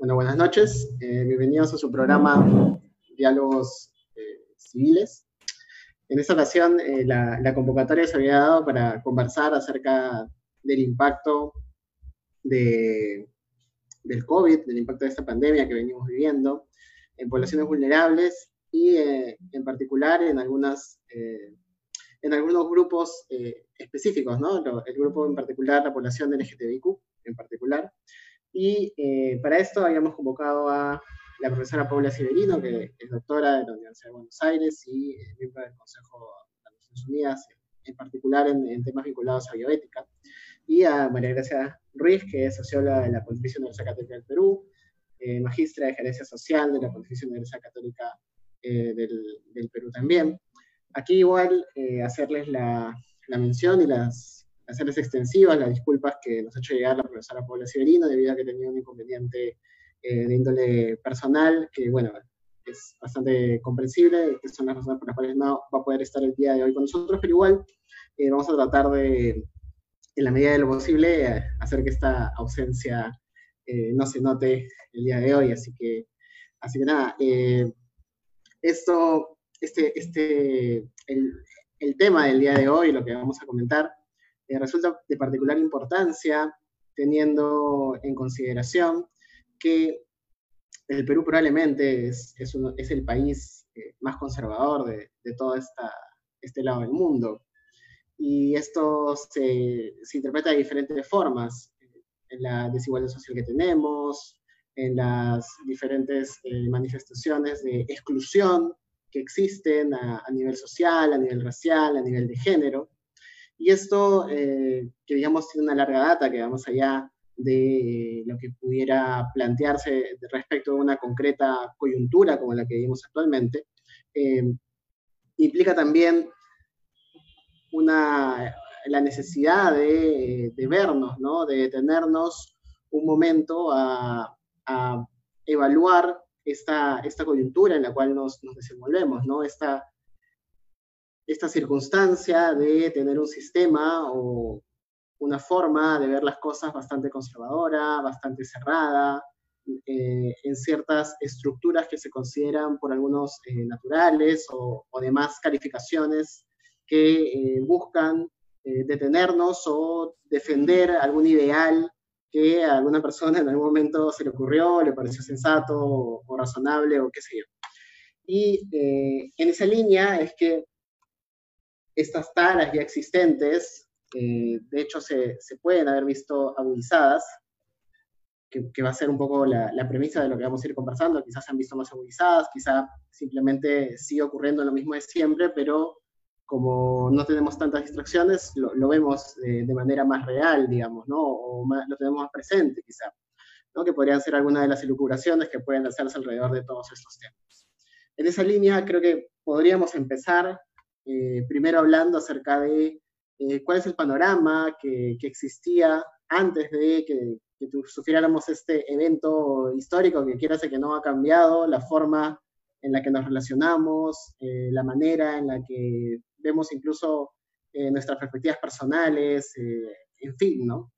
Bueno, buenas noches. Eh, bienvenidos a su programa Diálogos eh, Civiles. En esta ocasión, eh, la, convocatoria se había dado para conversar acerca del impacto de, del COVID, del impacto de esta pandemia que venimos viviendo en poblaciones vulnerables y en particular en, algunas, en algunos grupos específicos, ¿no? El grupo en particular, la población LGTBIQ en particular, y eh, para esto habíamos convocado a la profesora Paula Severino, que es doctora de la Universidad de Buenos Aires y eh, miembro del Consejo de las Naciones Unidas, en particular en, temas vinculados a bioética, y a María Gracia Ruiz, que es socióloga de la Pontificia Universidad Católica del Perú, eh, magistra de gerencia social de la Pontificia Universidad Católica del, del, Perú también. Aquí igual hacerles la, la mención y las hacerles extensivas las disculpas que nos ha hecho llegar la profesora Paula Severino debido a que tenía un inconveniente eh, de índole personal, que bueno, es bastante comprensible, que son las razones por las cuales no va a poder estar el día de hoy con nosotros, pero igual eh, vamos a tratar de, en la medida de lo posible, hacer que esta ausencia eh, no se note el día de hoy, así que, así que nada, esto, este, este, el, el tema del día de hoy, lo que vamos a comentar, eh, resulta de particular importancia teniendo en consideración que el Perú probablemente es, es, el país eh, más conservador de, de todo esta, este lado del mundo. Y esto se, se interpreta de diferentes formas, eh, en la desigualdad social que tenemos, en las diferentes manifestaciones de exclusión que existen a, a, nivel social, a nivel racial, a nivel de género. Y esto, eh, que digamos tiene una larga data, que vamos allá de lo que pudiera plantearse respecto a una concreta coyuntura como la que vivimos actualmente, eh, implica también una, la necesidad de, vernos, ¿no? de detenernos un momento a, a evaluar esta, esta, coyuntura en la cual nos, nos desenvolvemos, ¿no? esta, esta circunstancia de tener un sistema o una forma de ver las cosas bastante conservadora, bastante cerrada, eh, en ciertas estructuras que se consideran por algunos eh, naturales o, demás calificaciones que eh, buscan detenernos o defender algún ideal que a alguna persona en algún momento se le ocurrió, le pareció sensato o, o razonable o qué sé yo. Y en esa línea es que estas taras ya existentes, eh, de hecho, se, se, pueden haber visto agudizadas, que, que va a ser un poco la, la, premisa de lo que vamos a ir conversando. Quizás se han visto más agudizadas, quizás simplemente sigue ocurriendo lo mismo de siempre, pero como no tenemos tantas distracciones, lo, lo vemos de, de, manera más real, digamos, ¿no? O más, lo tenemos más presente, quizá, ¿no? Que podrían ser algunas de las elucubraciones que pueden hacerse alrededor de todos estos temas. En esa línea, creo que podríamos empezar eh, primero hablando acerca de eh, cuál es el panorama que, que existía antes de que, que, sufriéramos este evento histórico que quiera que no ha cambiado, la forma en la que nos relacionamos, eh, la manera en la que vemos incluso nuestras perspectivas personales, en fin, ¿no?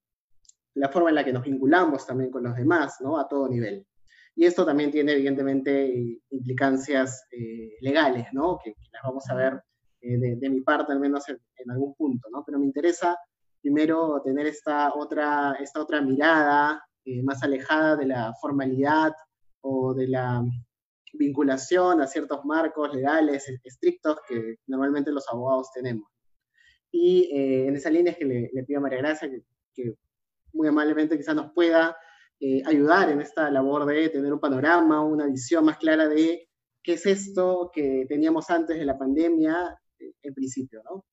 La forma en la que nos vinculamos también con los demás, ¿no? A todo nivel. Y esto también tiene evidentemente implicancias legales, ¿no? Que, que, las vamos a ver eh, de, mi parte al menos en, algún punto, ¿no? Pero me interesa primero tener esta otra, esta otra mirada eh, más alejada de la formalidad o de la vinculación a ciertos marcos legales estrictos que normalmente los abogados tenemos. Y eh, en esa línea es que le, pido a María Gracia que, que, muy amablemente quizás nos pueda ayudar en esta labor de tener un panorama, una visión más clara de qué es esto que teníamos antes de la pandemia en principio, ¿no?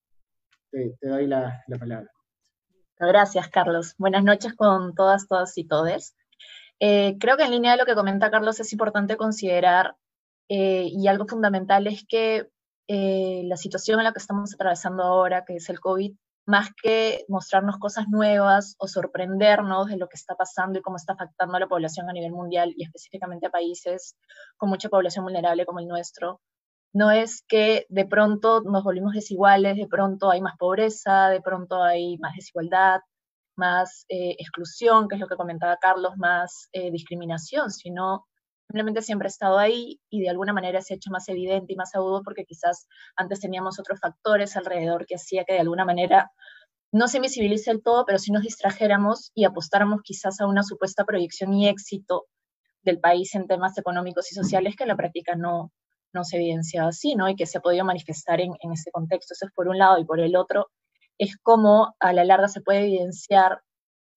Te, doy la, la, palabra. Gracias, Carlos. Buenas noches con todas, todas y todes. Eh, creo que en línea de lo que comenta Carlos es importante considerar, eh, y algo fundamental es que eh, la situación en la que estamos atravesando ahora, que es el COVID, más que mostrarnos cosas nuevas o sorprendernos de lo que está pasando y cómo está afectando a la población a nivel mundial y específicamente a países con mucha población vulnerable como el nuestro, no es que de pronto nos volvimos desiguales, de pronto hay más pobreza, de pronto hay más desigualdad, más eh, exclusión, que es lo que comentaba Carlos, más eh, discriminación, sino simplemente siempre ha estado ahí y de alguna manera se ha hecho más evidente y más agudo porque quizás antes teníamos otros factores alrededor que hacía que de alguna manera no se visibilice el todo, pero si nos distrajéramos y apostáramos quizás a una supuesta proyección y éxito del país en temas económicos y sociales que la práctica no, no se evidencia así, ¿no? Y que se ha podido manifestar en, en este contexto. Eso es por un lado. Y por el otro, es cómo a la larga se puede evidenciar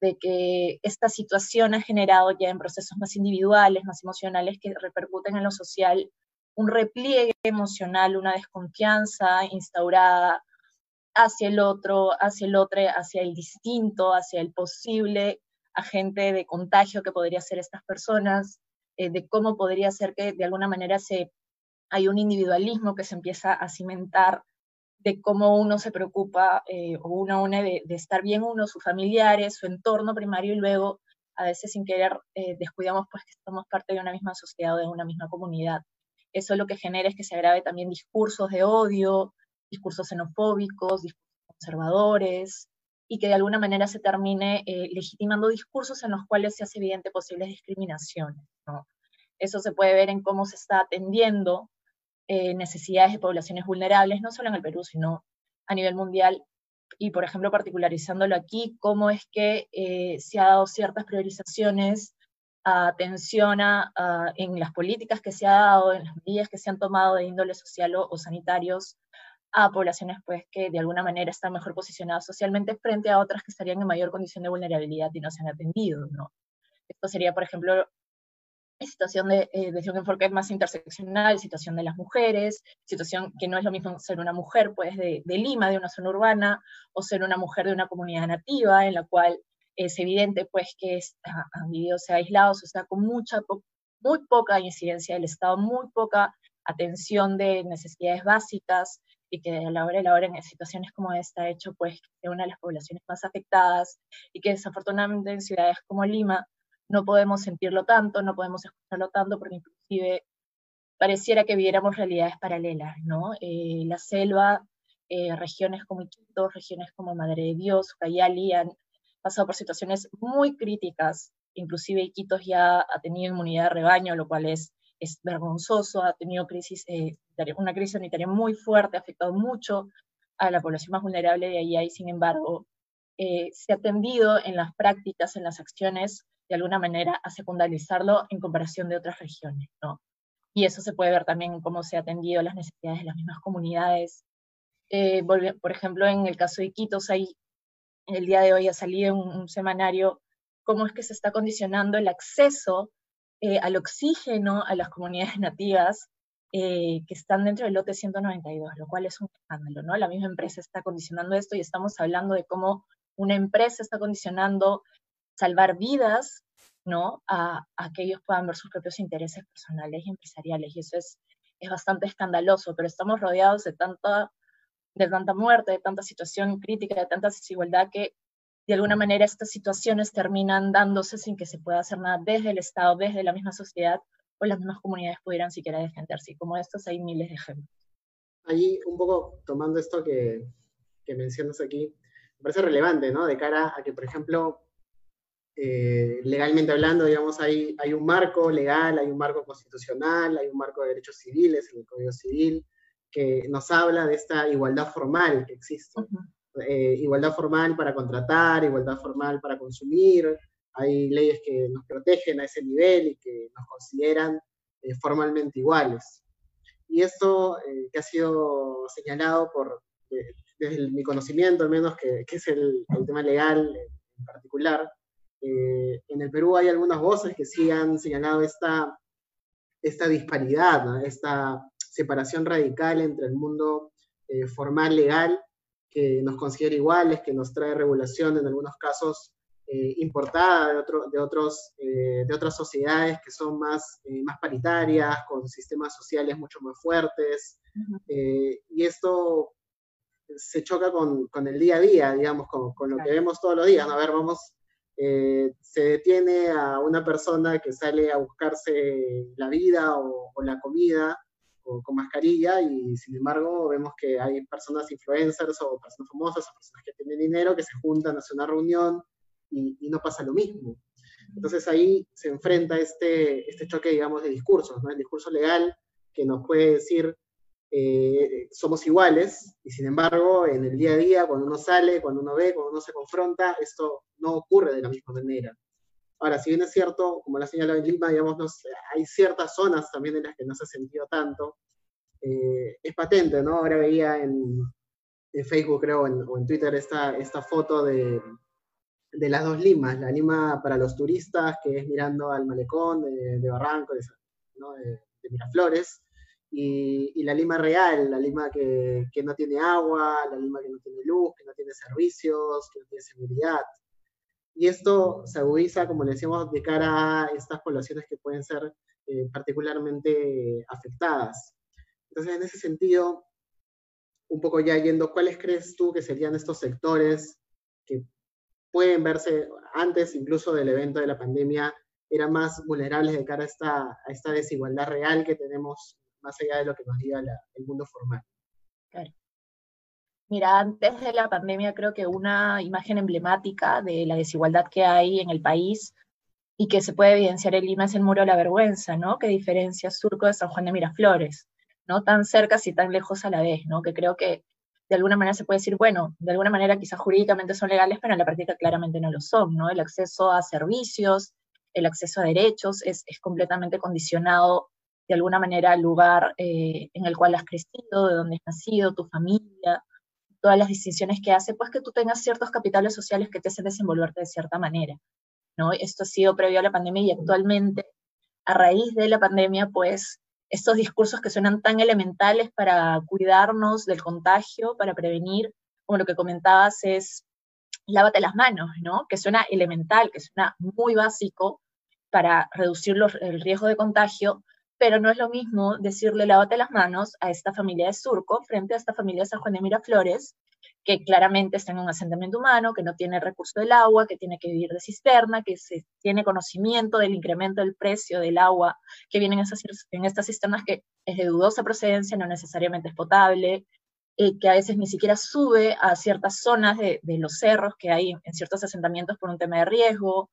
de que esta situación ha generado ya en procesos más individuales, más emocionales, que repercuten en lo social, un repliegue emocional, una desconfianza instaurada hacia el otro, hacia el otro, hacia el distinto, hacia el posible agente de contagio que podría ser estas personas, eh, de cómo podría ser que de alguna manera se, hay un individualismo que se empieza a cimentar de cómo uno se preocupa eh, o uno une de, de, estar bien uno, sus familiares, su entorno primario y luego a veces sin querer eh, descuidamos pues que somos parte de una misma sociedad o de una misma comunidad. Eso lo que genera es que se agrave también discursos de odio, discursos xenofóbicos, discursos conservadores, y que de alguna manera se termine eh, legitimando discursos en los cuales se hace evidente posibles discriminaciones. ¿no? Eso se puede ver en cómo se está atendiendo eh, necesidades de poblaciones vulnerables, no solo en el Perú, sino a nivel mundial, y por ejemplo particularizándolo aquí, cómo es que eh, se ha dado ciertas priorizaciones, atención a, en las políticas que se ha dado, en las medidas que se han tomado de índole social o, o sanitarios a poblaciones pues que de alguna manera están mejor posicionadas socialmente frente a otras que estarían en mayor condición de vulnerabilidad y no se han atendido, ¿no? Esto sería, por ejemplo, situación de, eh, desde un enfoque más interseccional, situación de las mujeres, situación que no es lo mismo ser una mujer pues de, de Lima, de una zona urbana, o ser una mujer de una comunidad nativa, en la cual es evidente pues que es, han vivido sea, aislados, o sea, con mucha, muy poca incidencia del Estado, muy poca atención de necesidades básicas, y que a la hora de la hora en situaciones como esta hecho pues una de las poblaciones más afectadas y que desafortunadamente en ciudades como Lima no podemos sentirlo tanto, no podemos escucharlo tanto porque inclusive pareciera que viéramos realidades paralelas, ¿no? Eh, la selva, eh, regiones como Iquitos, regiones como Madre de Dios, Cayali han pasado por situaciones muy críticas, inclusive Iquitos ya ha tenido inmunidad de rebaño, lo cual es, es vergonzoso, ha tenido crisis, eh, una crisis sanitaria muy fuerte, ha afectado mucho a la población más vulnerable de allá y sin embargo se ha atendido en las prácticas, en las acciones de alguna manera a secundarizarlo en comparación de otras regiones, ¿no? Y eso se puede ver también cómo se ha atendido las necesidades de las mismas comunidades. Eh, por ejemplo, en el caso de Iquitos, ahí el día de hoy ha salido un, un semanario cómo es que se está condicionando el acceso eh, al oxígeno a las comunidades nativas eh, que están dentro del lote 192, lo cual es un escándalo, ¿no? La misma empresa está condicionando esto y estamos hablando de cómo una empresa está condicionando salvar vidas, ¿no? A, que ellos puedan ver sus propios intereses personales y empresariales. Y eso es, es bastante escandaloso, pero estamos rodeados de tanta, de tanta muerte, de tanta situación crítica, de tanta desigualdad que de alguna manera estas situaciones terminan dándose sin que se pueda hacer nada desde el Estado, desde la misma sociedad o las mismas comunidades pudieran siquiera defenderse. Y como estos hay miles de ejemplos. Allí, un poco tomando esto que, que mencionas aquí, me parece relevante, ¿no? De cara a que, por ejemplo, eh, legalmente hablando, digamos, hay, hay un marco legal, hay un marco constitucional, hay un marco de derechos civiles en el Código Civil que nos habla de esta igualdad formal que existe. Eh, igualdad formal para contratar, igualdad formal para consumir, hay leyes que nos protegen a ese nivel y que nos consideran eh, formalmente iguales. Y esto que ha sido señalado por, desde mi conocimiento al menos, que, que es el, el tema legal en particular, eh, en el Perú hay algunas voces que sí han señalado esta, esta disparidad, esta separación radical entre el mundo eh, formal legal, que nos considera iguales, que nos trae regulación en algunos casos eh, importada de, de, otros, de otras sociedades que son más, más paritarias, con sistemas sociales mucho más fuertes. y esto se choca con, con, el día a día, digamos, con, con lo que vemos todos los días. A ver, vamos eh, se detiene a una persona que sale a buscarse la vida o, la comida o, con mascarilla y sin embargo vemos que hay personas influencers o personas famosas o personas que tienen dinero que se juntan a una reunión y, no pasa lo mismo. Entonces ahí se enfrenta este, este choque, digamos, de discursos, ¿no? El discurso legal que nos puede decir eh, somos iguales, y sin embargo, en el día a día, cuando uno sale, cuando uno ve, cuando uno se confronta, esto no ocurre de la misma manera. Ahora, si bien es cierto, como la señalado en Lima, digamos, hay ciertas zonas también en las que no se ha sentido tanto, eh, es patente, ¿no? Ahora veía en, en Facebook, creo, o en Twitter, esta, esta foto de, de las dos Limas, la Lima para los turistas, que es mirando al malecón de, de Barranco, de, ¿no? de, Miraflores, y, la Lima real, la Lima que, no tiene agua, la Lima que no tiene luz, que no tiene servicios, que no tiene seguridad. Y esto se agudiza, como le decíamos, de cara a estas poblaciones que pueden ser eh, particularmente afectadas. Entonces, en ese sentido, un poco ya yendo, ¿cuáles crees tú que serían estos sectores que pueden verse antes incluso del evento de la pandemia, eran más vulnerables de cara a esta, a esta desigualdad real que tenemos más allá de lo que nos diga el mundo formal. Claro. Mira, antes de la pandemia creo que una imagen emblemática de la desigualdad que hay en el país y que se puede evidenciar en Lima es el Muro de la Vergüenza, ¿no? Que diferencia Surco de San Juan de Miraflores, ¿no? Tan cerca y tan lejos a la vez, ¿no? Que creo que de alguna manera se puede decir, bueno, de alguna manera quizás jurídicamente son legales, pero en la práctica claramente no lo son, ¿no? El acceso a servicios, el acceso a derechos es, es completamente condicionado de alguna manera al lugar eh, en el cual has crecido, de donde has nacido, tu familia, todas las distinciones que hace, pues que tú tengas ciertos capitales sociales que te hacen desenvolverte de cierta manera, ¿no? Esto ha sido previo a la pandemia y actualmente, a raíz de la pandemia, pues estos discursos que suenan tan elementales para cuidarnos del contagio, para prevenir, como lo que comentabas, es lávate las manos, ¿no? Que suena elemental, que suena muy básico para reducir el riesgo de contagio, pero no es lo mismo decirle lávate las manos a esta familia de Surco frente a esta familia de San Juan de Miraflores, que claramente está en un asentamiento humano, que no tiene recurso del agua, que tiene que vivir de cisterna, que se tiene conocimiento del incremento del precio del agua que viene en, esas, en estas cisternas, que es de dudosa procedencia, no necesariamente es potable, que a veces ni siquiera sube a ciertas zonas de, los cerros que hay en ciertos asentamientos por un tema de riesgo,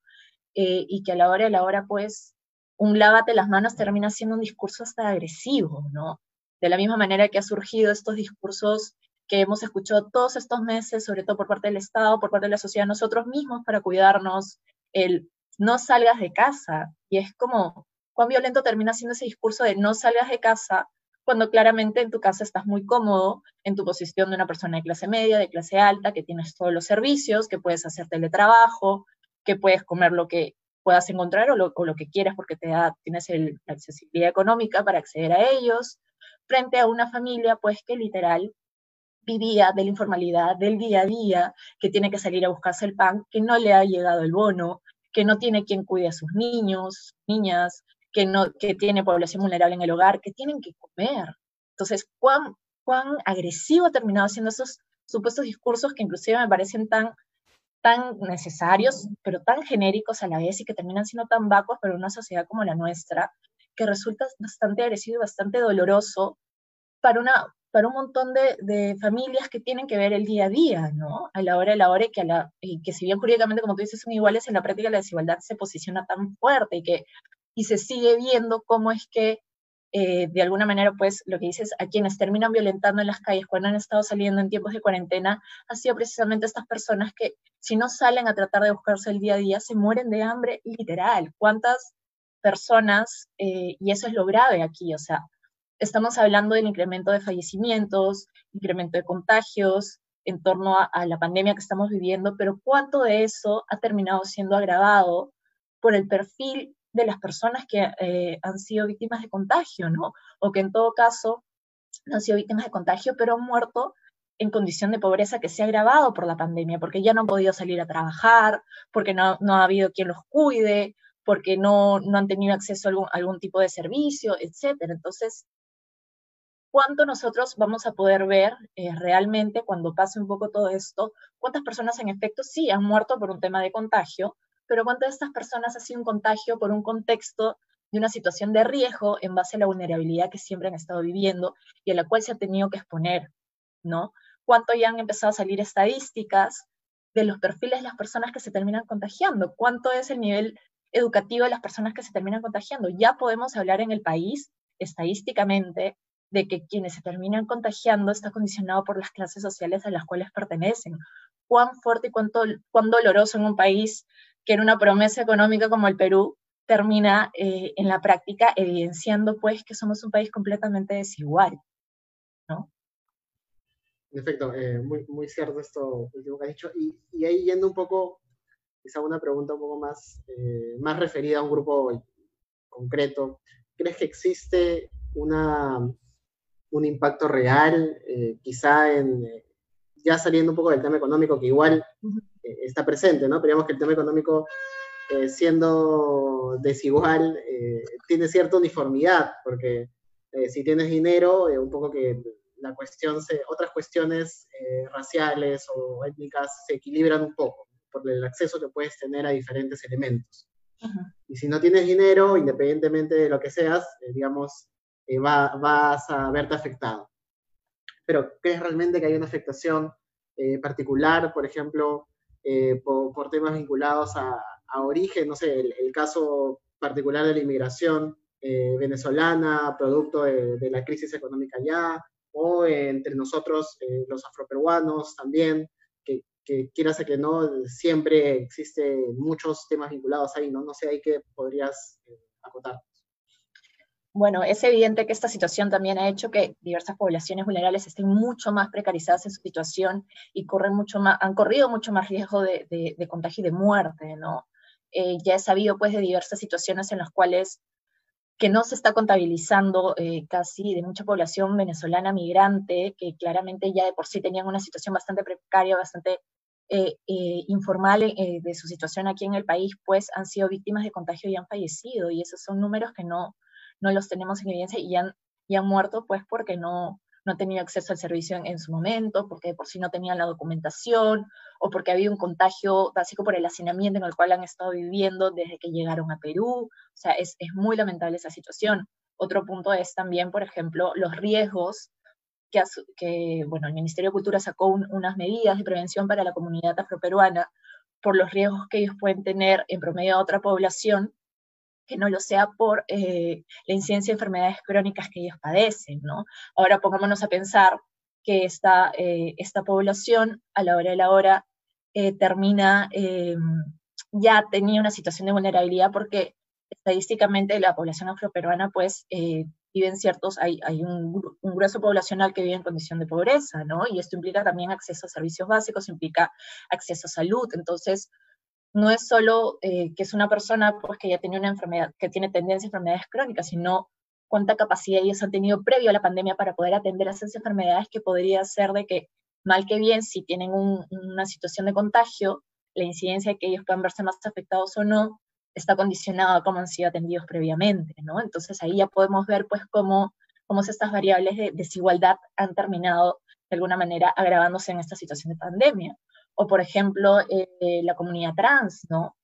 eh, y que a la hora de la hora, pues, un lávate las manos termina siendo un discurso hasta agresivo, ¿no? De la misma manera que ha surgido estos discursos que hemos escuchado todos estos meses, sobre todo por parte del Estado, por parte de la sociedad, nosotros mismos para cuidarnos, el no salgas de casa. Y es como, cuán violento termina siendo ese discurso de no salgas de casa cuando claramente en tu casa estás muy cómodo, en tu posición de una persona de clase media, de clase alta, que tienes todos los servicios, que puedes hacer teletrabajo, que puedes comer lo que puedas encontrar o lo, que quieras porque te da, tienes el, la accesibilidad económica para acceder a ellos, frente a una familia pues que literal vivía de la informalidad, del día a día, que tiene que salir a buscarse el pan, que no le ha llegado el bono, que no tiene quien cuide a sus niños, niñas, que, no, que tiene población vulnerable en el hogar, que tienen que comer. Entonces, ¿cuán, cuán agresivo ha terminado siendo esos supuestos discursos que inclusive me parecen tan, tan necesarios, pero tan genéricos a la vez y que terminan siendo tan vacuos para una sociedad como la nuestra, que resulta bastante agresivo y bastante doloroso para una, para un montón de, familias que tienen que ver el día a día, ¿no? A la hora de la hora y que, a la, y que si bien jurídicamente, como tú dices, son iguales, en la práctica la desigualdad se posiciona tan fuerte y que y se sigue viendo cómo es que eh, de alguna manera, pues lo que dices, a quienes terminan violentando en las calles cuando han estado saliendo en tiempos de cuarentena, ha sido precisamente estas personas que si no salen a tratar de buscarse el día a día, se mueren de hambre literal. ¿Cuántas personas, eh, y eso es lo grave aquí, o sea, estamos hablando del incremento de fallecimientos, incremento de contagios en torno a, la pandemia que estamos viviendo, pero cuánto de eso ha terminado siendo agravado por el perfil de las personas que eh, han sido víctimas de contagio, ¿no? O que en todo caso no han sido víctimas de contagio, pero han muerto en condición de pobreza que se ha agravado por la pandemia, porque ya no han podido salir a trabajar, porque no, no ha habido quien los cuide, porque no, no han tenido acceso a algún, algún tipo de servicio, etc. Entonces, ¿cuánto nosotros vamos a poder ver eh, realmente cuando pase un poco todo esto? ¿Cuántas personas en efecto sí han muerto por un tema de contagio? Pero ¿cuántas de estas personas ha sido un contagio por un contexto de una situación de riesgo en base a la vulnerabilidad que siempre han estado viviendo y a la cual se ha tenido que exponer, ¿no? ¿Cuánto ya han empezado a salir estadísticas de los perfiles de las personas que se terminan contagiando, cuánto es el nivel educativo de las personas que se terminan contagiando. Ya podemos hablar en el país, estadísticamente, de que quienes se terminan contagiando está condicionado por las clases sociales a las cuales pertenecen. Cuán fuerte y cuánto, cuán doloroso en un país que era una promesa económica como el Perú termina eh, en la práctica evidenciando pues que somos un país completamente desigual, ¿no? En efecto, eh, muy, muy cierto esto último que has dicho. Y, y, ahí yendo un poco, quizá una pregunta un poco más, eh, más referida a un grupo concreto. ¿Crees que existe una, un impacto real, quizá en, ya saliendo un poco del tema económico, que igual está presente, ¿no? Pero digamos que el tema económico eh, siendo desigual, eh, tiene cierta uniformidad, porque eh, si tienes dinero, un poco que la cuestión, se, otras cuestiones raciales o étnicas se equilibran un poco por el acceso que puedes tener a diferentes elementos. Y si no tienes dinero, independientemente de lo que seas, digamos, va, vas a verte afectado. Pero ¿crees realmente que hay una afectación particular, por ejemplo, por, por, temas vinculados a, origen, no sé, el, caso particular de la inmigración eh, venezolana, producto de, la crisis económica allá, o entre nosotros, eh, los afroperuanos también, que, que quieras que no, siempre existen muchos temas vinculados ahí, ¿no? No sé, ahí que podrías eh, acotar. Bueno, es evidente que esta situación también ha hecho que diversas poblaciones vulnerables estén mucho más precarizadas en su situación y corren mucho más, han corrido mucho más riesgo de, de, de contagio y de muerte, ¿no? Eh, ya he sabido pues de diversas situaciones en las cuales que no se está contabilizando eh, casi de mucha población venezolana migrante, que claramente ya de por sí tenían una situación bastante precaria, bastante eh, informal de su situación aquí en el país, pues han sido víctimas de contagio y han fallecido. Y esos son números que no, no los tenemos en evidencia y han, y han muerto pues porque no, no tenía acceso al servicio en, su momento, porque por sí no tenían la documentación, o porque había un contagio básico por el hacinamiento en el cual han estado viviendo desde que llegaron a Perú. O sea, es, es muy lamentable esa situación. Otro punto es también, por ejemplo, los riesgos que, que bueno, el Ministerio de Cultura sacó unas medidas de prevención para la comunidad afroperuana por los riesgos que ellos pueden tener en promedio a otra población que no lo sea por eh, la incidencia de enfermedades crónicas que ellos padecen, ¿no? Ahora pongámonos a pensar que esta, eh, esta población a la hora de la hora eh, termina, ya tenía una situación de vulnerabilidad porque estadísticamente la población afroperuana pues viven ciertos, hay, hay un, un, grueso poblacional que vive en condición de pobreza, ¿no? Y esto implica también acceso a servicios básicos, implica acceso a salud. Entonces, no es solo eh, que es una persona pues, que ya tiene una enfermedad, que tiene tendencia a enfermedades crónicas, sino cuánta capacidad ellos han tenido previo a la pandemia para poder atender a esas enfermedades que podría ser de que, mal que bien, si tienen una situación de contagio, la incidencia de que ellos puedan verse más afectados o no, está condicionada a cómo han sido atendidos previamente, ¿no? Entonces ahí ya podemos ver pues cómo, cómo estas variables de desigualdad han terminado de alguna manera agravándose en esta situación de pandemia o por ejemplo eh, la comunidad trans, ¿no?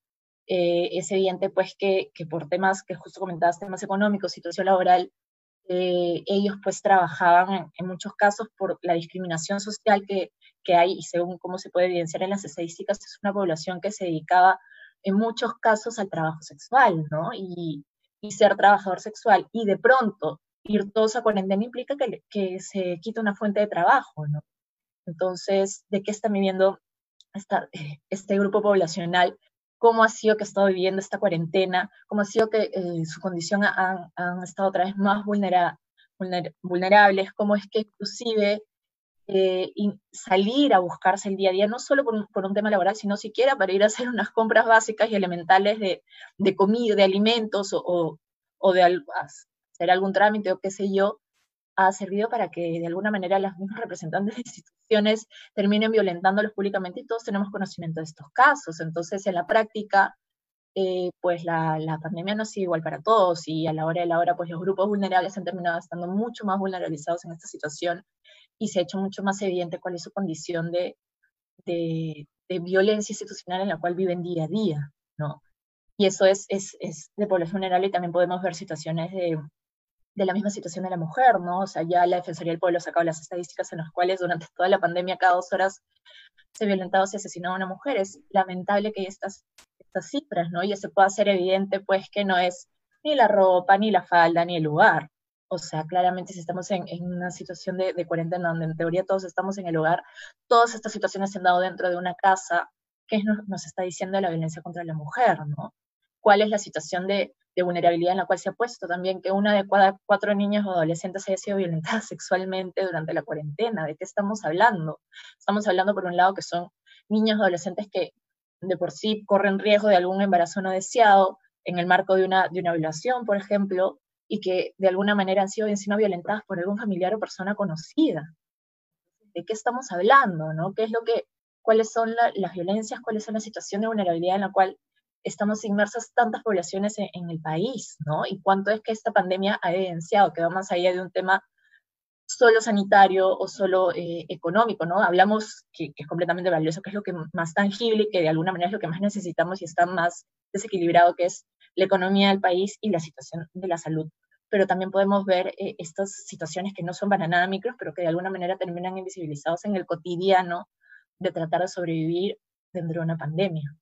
Eh, es evidente pues que, que, por temas que justo comentabas, temas económicos, situación laboral, eh, ellos pues trabajaban en, muchos casos por la discriminación social que, que hay y según cómo se puede evidenciar en las estadísticas, es una población que se dedicaba en muchos casos al trabajo sexual, ¿no? Y, y ser trabajador sexual y de pronto ir todos a cuarentena implica que, que se quita una fuente de trabajo, ¿no? Entonces, ¿de qué están viviendo eh, este grupo poblacional, cómo ha sido que ha estado viviendo esta cuarentena, cómo ha sido que eh, su condición han, han, estado otra vez más vulnera, vulnerables, cómo es que inclusive eh, salir a buscarse el día a día, no solo por un, por un, tema laboral, sino siquiera para ir a hacer unas compras básicas y elementales de, de comida, de alimentos o, o, o de hacer algún trámite o qué sé yo, ha servido para que de alguna manera las mismas representantes de instituciones terminen violentándolos públicamente y todos tenemos conocimiento de estos casos. Entonces, en la práctica, eh, pues la, la, pandemia no ha sido igual para todos y a la hora de la hora, pues los grupos vulnerables han terminado estando mucho más vulnerabilizados en esta situación y se ha hecho mucho más evidente cuál es su condición de, de, de violencia institucional en la cual viven día a día, ¿no? Y eso es, es, es de población vulnerable y también podemos ver situaciones de de la misma situación de la mujer, ¿no? O sea, ya la Defensoría del Pueblo ha sacado las estadísticas en las cuales durante toda la pandemia, cada dos horas se violentaba o se asesinaba a una mujer. Es lamentable que estas, estas cifras, ¿no? Ya se pueda hacer evidente, pues, que no es ni la ropa, ni la falda, ni el lugar. O sea, claramente si estamos en, una situación de, cuarentena donde en teoría todos estamos en el hogar, todas estas situaciones se han dado dentro de una casa, ¿qué nos, nos está diciendo la violencia contra la mujer, ¿no? ¿Cuál es la situación de, de vulnerabilidad en la cual se ha puesto también que una de cada cuatro niños o adolescentes haya sido violentada sexualmente durante la cuarentena. ¿De qué estamos hablando? Estamos hablando, por un lado, que son niños o adolescentes que de por sí corren riesgo de algún embarazo no deseado en el marco de una, de una violación, por ejemplo, y que de alguna manera han sido encima violentadas por algún familiar o persona conocida. ¿De qué estamos hablando? ¿no? ¿Qué es lo que, cuáles son las violencias, cuáles son la situación de vulnerabilidad en la cual estamos inmersas tantas poblaciones en, el país, ¿no? Y cuánto es que esta pandemia ha evidenciado, que va más allá de un tema solo sanitario o solo eh, económico, ¿no? Hablamos que, que, es completamente valioso, que es lo que más tangible y que de alguna manera es lo que más necesitamos y está más desequilibrado, que es la economía del país y la situación de la salud. Pero también podemos ver eh, estas situaciones que no son para nada micros, pero que de alguna manera terminan invisibilizados en el cotidiano de tratar de sobrevivir dentro de una pandemia.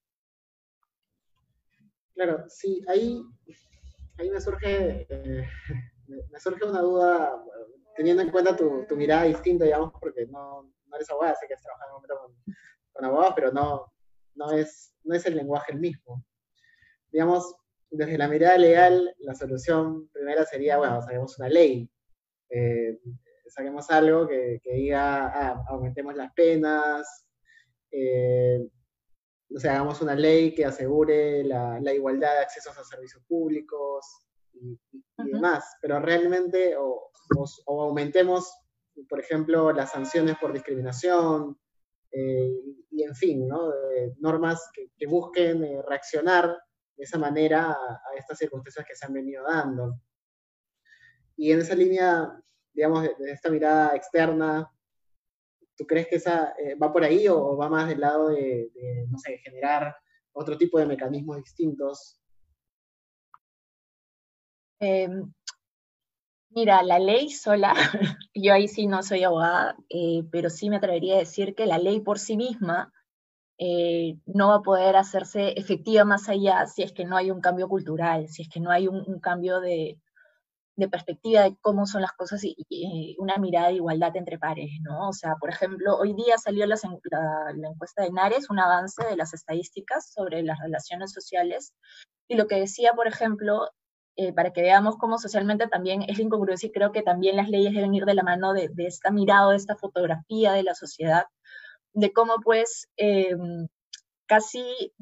Claro, sí, ahí, ahí me surge, eh, me surge una duda, teniendo en cuenta tu, tu, mirada distinta, digamos, porque no, no eres abogada, sé que has trabajado en un momento con, con abogados, pero no, no, es, no es el lenguaje el mismo. Digamos, desde la mirada legal, la solución primera sería, bueno, saquemos una ley, eh, saquemos algo que, que diga, ah, aumentemos las penas, eh, o sea, hagamos una ley que asegure la, la igualdad de accesos a servicios públicos y, demás, pero realmente o, o, aumentemos, por ejemplo, las sanciones por discriminación eh, y, en fin, ¿no? normas que, que busquen eh, reaccionar de esa manera a, estas circunstancias que se han venido dando. Y en esa línea, digamos, de, de esta mirada externa, ¿Tú crees que esa eh, va por ahí o va más del lado de, no sé, generar otro tipo de mecanismos distintos? Em, mira, la ley sola, yo ahí sí no soy abogada, eh, pero sí me atrevería a decir que la ley por sí misma eh, no va a poder hacerse efectiva más allá si es que no hay un cambio cultural, si es que no hay un cambio de, de perspectiva de cómo son las cosas y, una mirada de igualdad entre pares, ¿no? O sea, por ejemplo, hoy día salió la, la, encuesta de Nares, un avance de las estadísticas sobre las relaciones sociales, y lo que decía, por ejemplo, eh, para que veamos cómo socialmente también es la incongruencia y creo que también las leyes deben ir de la mano de, de esta mirada, de esta fotografía de la sociedad, de cómo pues eh, casi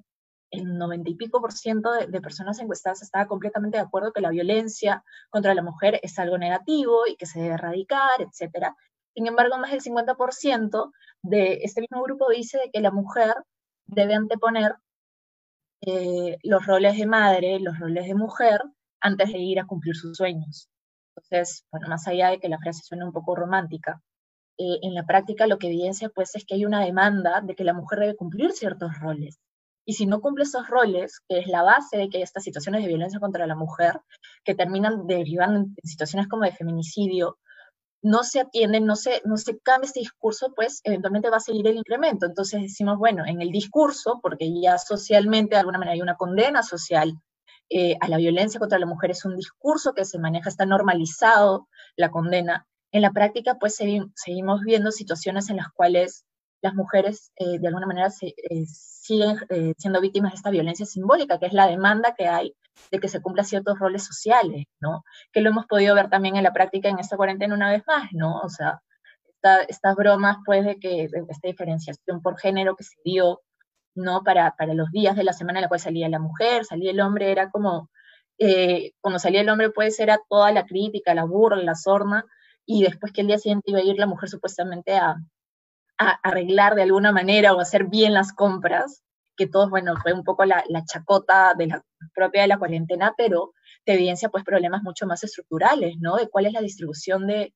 el noventa y pico por ciento de, personas encuestadas estaba completamente de acuerdo que la violencia contra la mujer es algo negativo y que se debe erradicar, etc. Sin embargo, más del 50% de este mismo grupo dice que la mujer debe anteponer eh, los roles de madre, los roles de mujer, antes de ir a cumplir sus sueños. Entonces, bueno, más allá de que la frase suene un poco romántica, eh, en la práctica lo que evidencia pues es que hay una demanda de que la mujer debe cumplir ciertos roles y si no cumple esos roles, que es la base de que estas situaciones de violencia contra la mujer, que terminan derivando en situaciones como de feminicidio, no se atienden, no se, no se cambia este discurso, pues eventualmente va a seguir el incremento. Entonces decimos, bueno, en el discurso, porque ya socialmente de alguna manera hay una condena social eh, a la violencia contra la mujer, es un discurso que se maneja, está normalizado la condena. En la práctica, pues seguimos viendo situaciones en las cuales las mujeres eh, de alguna manera eh, siguen eh, siendo víctimas de esta violencia simbólica, que es la demanda que hay de que se cumplan ciertos roles sociales, ¿no? Que lo hemos podido ver también en la práctica en esta cuarentena una vez más, ¿no? O sea, estas bromas, pues, de que esta diferenciación por género que se dio, ¿no? Para, para los días de la semana en la cual salía la mujer, salía el hombre, era como, cuando salía el hombre, pues, era toda la crítica, la burla, la sorna, y después que el día siguiente iba a ir la mujer supuestamente a, arreglar de alguna manera o hacer bien las compras, que todos, bueno, fue un poco la, chacota de la propia de la cuarentena, pero te evidencia pues problemas mucho más estructurales, ¿no? De cuál es la distribución de,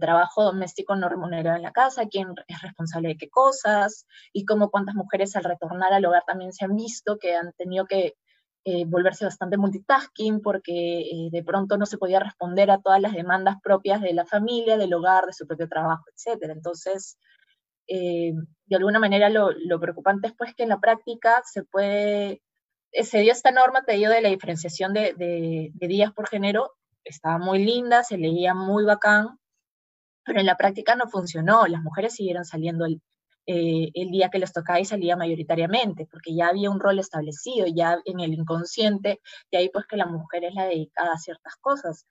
trabajo doméstico no remunerado en la casa, quién es responsable de qué cosas, y cómo cuántas mujeres al retornar al hogar también se han visto que han tenido que eh, volverse bastante multitasking porque eh, de pronto no se podía responder a todas las demandas propias de la familia, del hogar, de su propio trabajo, etc. Entonces, eh, de alguna manera lo, preocupante es pues que en la práctica se puede, se dio esta norma, te digo, de la diferenciación de, días por género, estaba muy linda, se leía muy bacán, pero en la práctica no funcionó, las mujeres siguieron saliendo el, eh, el día que les tocaba y salía mayoritariamente, porque ya había un rol establecido, ya en el inconsciente, y ahí pues que la mujer es la dedicada a ciertas cosas,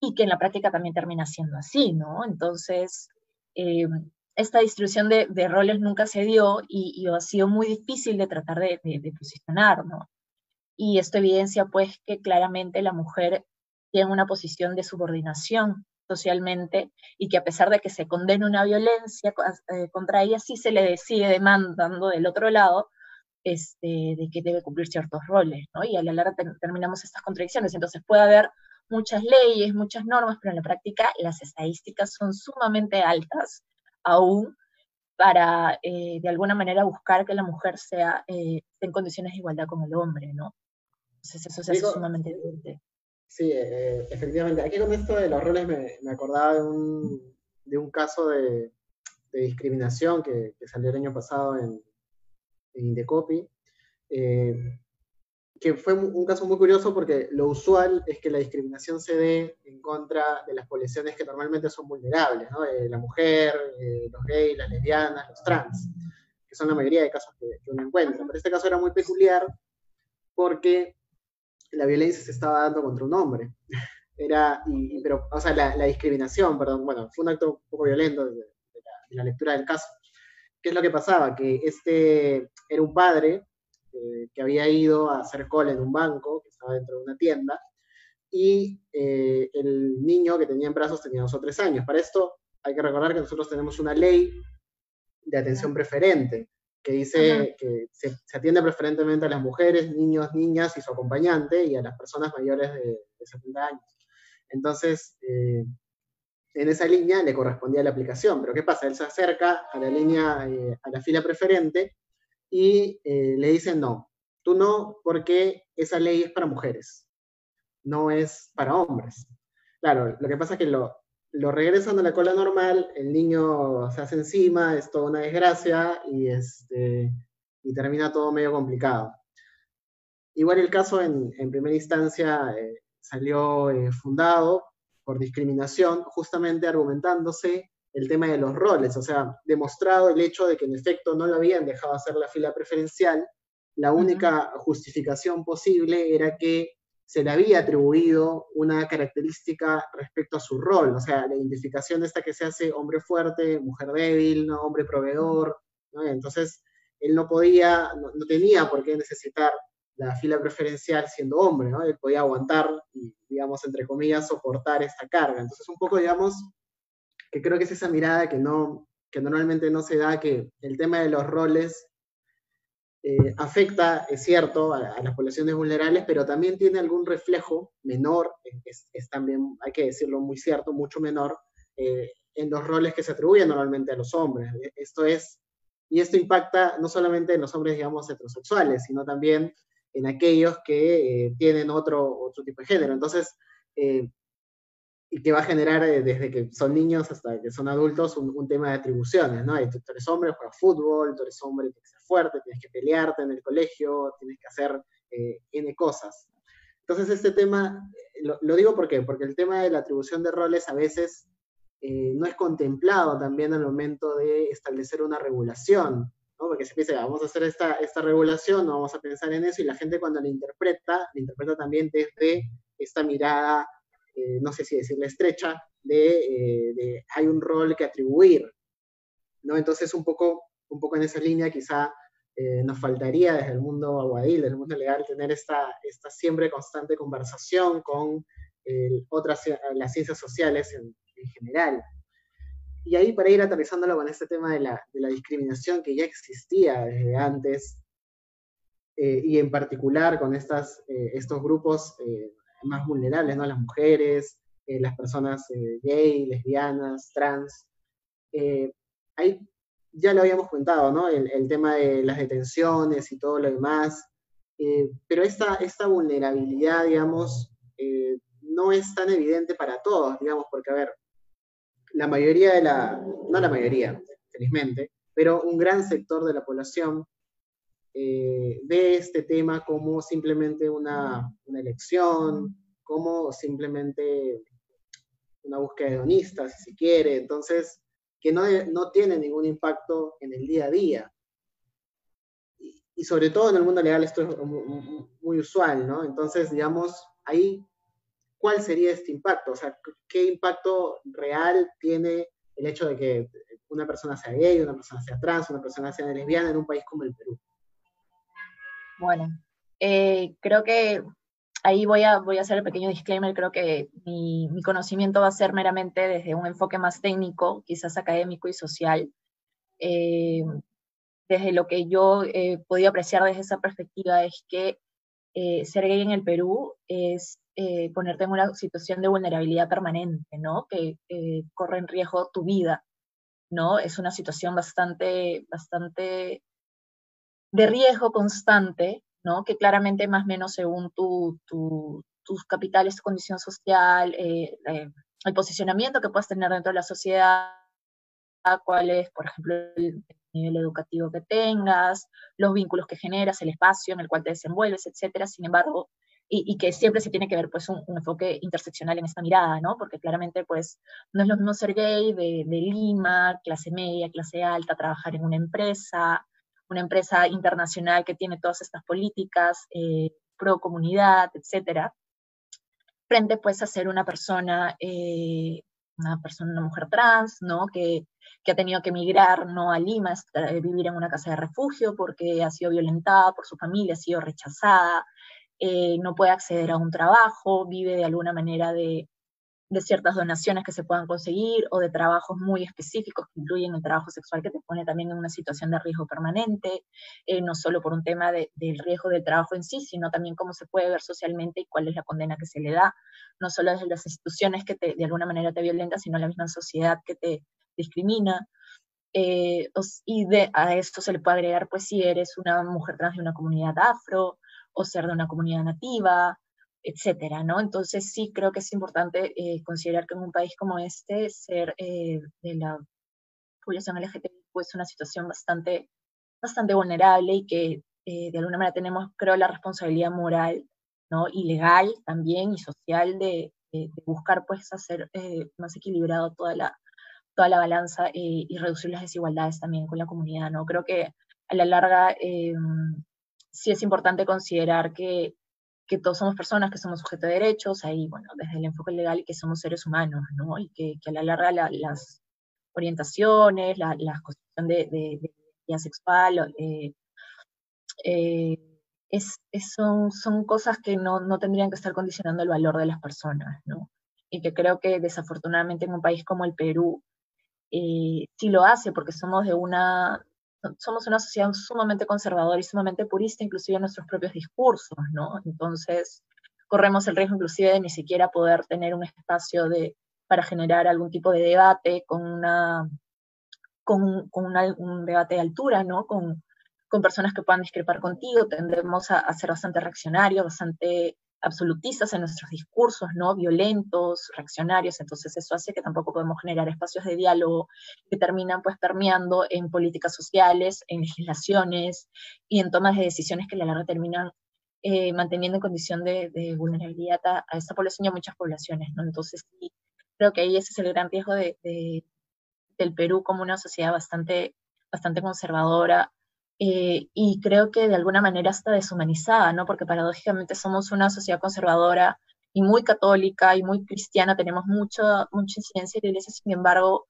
y que en la práctica también termina siendo así, ¿no? Entonces, eh, esta distribución de, roles nunca se dio y, ha sido muy difícil de tratar de, de, posicionar, ¿no? Y esto evidencia pues que claramente la mujer tiene una posición de subordinación socialmente y que a pesar de que se condene una violencia eh, contra ella, sí se le sigue demandando del otro lado este, de que debe cumplir ciertos roles, ¿no? Y a la larga terminamos estas contradicciones. Entonces puede haber muchas leyes, muchas normas, pero en la práctica las estadísticas son sumamente altas aún para eh, de alguna manera buscar que la mujer sea eh, en condiciones de igualdad con el hombre, ¿no? Entonces eso se hace sumamente evidente. Sí, eh, efectivamente. Aquí con esto de los roles me, me acordaba de un, de un caso de, de discriminación que, que, salió el año pasado en, en Indecopy, que fue un caso muy curioso porque lo usual es que la discriminación se dé en contra de las poblaciones que normalmente son vulnerables. Eh, la mujer, los gays, las lesbianas, los trans, que son la mayoría de casos que, que uno encuentra. Pero este caso era muy peculiar porque la violencia se estaba dando contra un hombre. Era, pero, o sea, la, discriminación, perdón, bueno, fue un acto un poco violento de, la, lectura del caso. ¿Qué es lo que pasaba? Que este era un padre eh, que había ido a hacer cola en un banco, que estaba dentro de una tienda, y eh, el niño que tenía en brazos tenía dos o tres años. Para esto hay que recordar que nosotros tenemos una ley de atención preferente que dice que se, atiende preferentemente a las mujeres, niños, niñas y su acompañante y a las personas mayores de, 70 años. Entonces, eh, en esa línea le correspondía la aplicación, pero ¿qué pasa? Él se acerca a la línea, eh, a la fila preferente y eh, le dice no, tú no, porque esa ley es para mujeres, no es para hombres. Claro, lo que pasa es que lo, lo regresan a la cola normal, el niño se hace encima, es toda una desgracia y, este, y termina todo medio complicado. Igual el caso en, primera instancia eh, salió eh, fundado por discriminación, justamente argumentándose el tema de los roles, o sea, demostrado el hecho de que en efecto no lo habían dejado hacer la fila preferencial, la única justificación posible era que se le había atribuido una característica respecto a su rol, o sea, la identificación esta que se hace hombre fuerte, mujer débil, ¿no? hombre proveedor, entonces él no podía, no, tenía por qué necesitar la fila preferencial siendo hombre, ¿no? él podía aguantar y, digamos, entre comillas, soportar esta carga. Entonces, un poco, digamos, que creo que es esa mirada que, no, que normalmente no se da, que el tema de los roles eh, afecta, es cierto, a, las poblaciones vulnerables, pero también tiene algún reflejo menor, es, también, hay que decirlo muy cierto, mucho menor, eh, en los roles que se atribuyen normalmente a los hombres. E, esto es, y esto impacta no solamente en los hombres, digamos, heterosexuales, sino también en aquellos que eh, tienen otro, otro tipo de género. Entonces, y que va a generar eh, desde que son niños hasta que son adultos un, tema de atribuciones, ¿no? tú, eres hombre, juegas fútbol, tú eres hombre, tienes que ser fuerte, tienes que pelearte en el colegio, tienes que hacer eh, N cosas. Entonces este tema, eh, lo, digo ¿por qué? porque el tema de la atribución de roles a veces no es contemplado también al momento de establecer una regulación, ¿no? Porque se piensa, vamos a hacer esta, esta regulación, no vamos a pensar en eso, y la gente cuando la interpreta, la interpreta también desde esta mirada eh, no sé si decirle estrecha, de, eh, hay un rol que atribuir. ¿no? Entonces, un poco, un poco en esa línea quizá eh, nos faltaría desde el mundo aguadil, desde el mundo legal, tener esta, esta siempre constante conversación con otras, las ciencias sociales en, general. Y ahí para ir aterrizándolo con este tema de la, de la discriminación que ya existía desde antes, y en particular con estas, estos grupos más vulnerables, ¿no? Las mujeres, eh, las personas eh, gay, lesbianas, trans. Eh, ahí ya lo habíamos contado, ¿no? El, tema de las detenciones y todo lo demás. Eh, pero esta, esta vulnerabilidad, digamos, eh, no es tan evidente para todos, digamos, porque, a ver, la mayoría de la, no la mayoría, felizmente, pero un gran sector de la población eh, ve este tema como simplemente una, elección, como simplemente una búsqueda hedonista, si se quiere, entonces, que no, no tiene ningún impacto en el día a día y sobre todo en el mundo legal esto es muy usual, ¿no? Entonces, digamos, ahí, ¿cuál sería este impacto? O sea, ¿qué impacto real tiene el hecho de que una persona sea gay, una persona sea trans, una persona sea lesbiana en un país como el Perú? Bueno, eh, creo que ahí voy a, voy a hacer el pequeño disclaimer, creo que mi, mi, conocimiento va a ser meramente desde un enfoque más técnico, quizás académico y social. Eh, desde lo que yo he podido apreciar desde esa perspectiva es que eh, ser gay en el Perú es eh, ponerte en una situación de vulnerabilidad permanente, ¿no? Que corre en riesgo tu vida, ¿no? Es una situación bastante, bastante de riesgo constante, ¿no? Que claramente más o menos según tu, tus capitales, tu condición social, el posicionamiento que puedas tener dentro de la sociedad, cuál es, por ejemplo, el nivel educativo que tengas, los vínculos que generas, el espacio en el cual te desenvuelves, etcétera. Sin embargo, y, que siempre se tiene que ver pues un, enfoque interseccional en esta mirada, ¿no? Porque claramente pues no es lo mismo ser gay de, Lima, clase media, clase alta, trabajar en una empresa, una empresa internacional que tiene todas estas políticas eh, pro comunidad, etcétera, frente pues a ser una persona, eh, una persona, una mujer trans, ¿no? Que que ha tenido que emigrar no a Lima, a vivir en una casa de refugio porque ha sido violentada por su familia, ha sido rechazada, eh, no puede acceder a un trabajo, vive de alguna manera de, de, ciertas donaciones que se puedan conseguir o de trabajos muy específicos que incluyen el trabajo sexual que te pone también en una situación de riesgo permanente, eh, no solo por un tema de, del riesgo del trabajo en sí, sino también cómo se puede ver socialmente y cuál es la condena que se le da, no solo desde las instituciones que te, de alguna manera te violentan, sino la misma sociedad que te discrimina. Eh, y a esto se le puede agregar, pues, si eres una mujer trans de una comunidad afro o ser de una comunidad nativa, etcétera, ¿no? Entonces sí creo que es importante eh, considerar que en un país como este ser eh, de la población LGTB es pues, una situación bastante, bastante vulnerable y que de alguna manera tenemos, creo, la responsabilidad moral, ¿no? Y legal también y social de, de buscar, pues, hacer más equilibrado toda la, toda la balanza eh, y reducir las desigualdades también con la comunidad, ¿no? Creo que a la larga eh, sí es importante considerar que, que, todos somos personas, que somos sujetos de derechos, ahí, bueno, desde el enfoque legal, y que somos seres humanos, ¿no? Y que, a la larga las orientaciones, la, la construcción de, de, de sexual, eh, es, son, son cosas que no, no tendrían que estar condicionando el valor de las personas, ¿no? Y que creo que desafortunadamente en un país como el Perú, eh, sí lo hace porque somos de una, somos una sociedad sumamente conservadora y sumamente purista, inclusive en nuestros propios discursos, ¿no? Entonces, corremos el riesgo inclusive de ni siquiera poder tener un espacio de, para generar algún tipo de debate con una con, un debate de altura, ¿no? Con, con personas que puedan discrepar contigo, tendemos a, a ser bastante reaccionarios, bastante absolutistas en nuestros discursos, ¿no? Violentos, reaccionarios, entonces eso hace que tampoco podemos generar espacios de diálogo que terminan pues permeando en políticas sociales, en legislaciones y en tomas de decisiones que a la larga terminan eh, manteniendo en condición de, vulnerabilidad a, esta población y a muchas poblaciones, ¿no? Entonces sí, creo que ahí ese es el gran riesgo de, del Perú como una sociedad bastante, bastante conservadora, eh, y creo que de alguna manera está deshumanizada, ¿no? Porque paradójicamente somos una sociedad conservadora y muy católica y muy cristiana, tenemos mucha, mucha incidencia en la iglesia, sin embargo,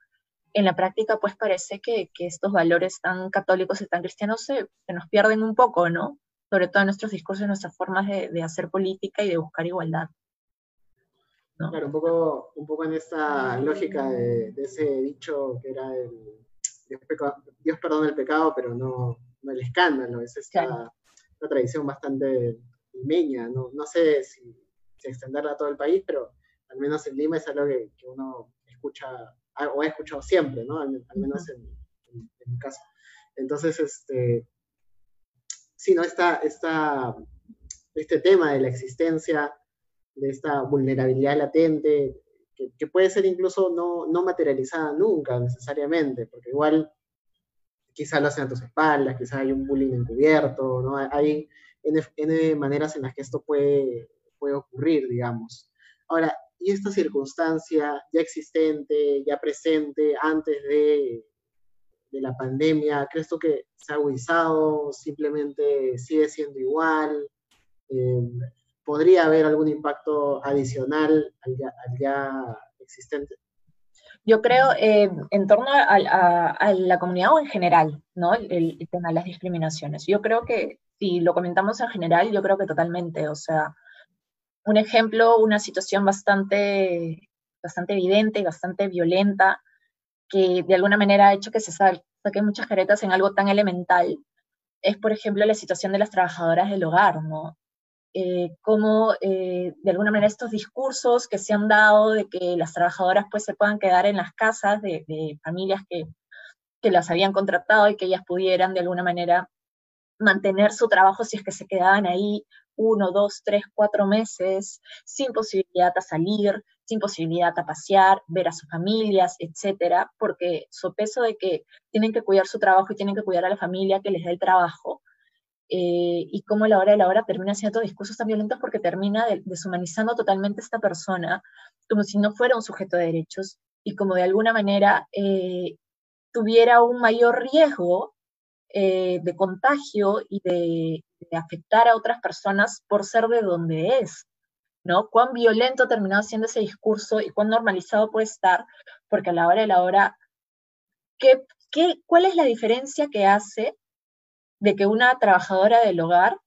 en la práctica pues parece que, que estos valores tan católicos y tan cristianos se, se, nos pierden un poco, ¿no? Sobre todo en nuestros discursos, nuestras formas de, de hacer política y de buscar igualdad. ¿no? Claro, un poco, un poco en esta lógica de, de ese dicho que era el Dios, Dios perdona el pecado, pero no, el escándalo, es esta una tradición bastante limeña, no, no sé si, extenderla a todo el país, pero al menos en Lima es algo que, uno escucha, o ha escuchado siempre, ¿no? Al, menos en, mi caso. Entonces, este, sí, ¿no? Esta, esta este tema de la existencia de esta vulnerabilidad latente, que, puede ser incluso no, no, materializada nunca necesariamente, porque igual quizá lo hacen a tus espaldas, quizá hay un bullying encubierto, ¿no? Hay N, maneras en las que esto puede, puede ocurrir, digamos. Ahora, y esta circunstancia ya existente, ya presente antes de, de la pandemia, ¿crees tú que se ha agudizado? ¿Simplemente sigue siendo igual? Eh, ¿Podría haber algún impacto adicional al ya, existente? Yo creo eh, en torno a, la comunidad o en general, ¿no? El, el, tema de las discriminaciones. Yo creo que, si lo comentamos en general, yo creo que totalmente, o sea, un ejemplo, una situación bastante, bastante evidente y bastante violenta que de alguna manera ha hecho que se saquen muchas caretas en algo tan elemental es, por ejemplo, la situación de las trabajadoras del hogar, ¿no? Eh, cómo eh, de alguna manera estos discursos que se han dado de que las trabajadoras pues se puedan quedar en las casas de, familias que, que las habían contratado y que ellas pudieran de alguna manera mantener su trabajo si es que se quedaban ahí uno, dos, tres, cuatro meses, sin posibilidad a salir, sin posibilidad a pasear, ver a sus familias, etcétera, porque su peso de que tienen que cuidar su trabajo y tienen que cuidar a la familia que les da el trabajo, eh, y cómo a la hora de la hora termina haciendo discursos tan violentos porque termina deshumanizando totalmente a esta persona, como si no fuera un sujeto de derechos y como de alguna manera eh, tuviera un mayor riesgo eh, de contagio y de, afectar a otras personas por ser de donde es, ¿no? Cuán violento ha terminado siendo ese discurso y cuán normalizado puede estar, porque a la hora de la hora, ¿qué, qué, cuál es la diferencia que hace de que una trabajadora del hogar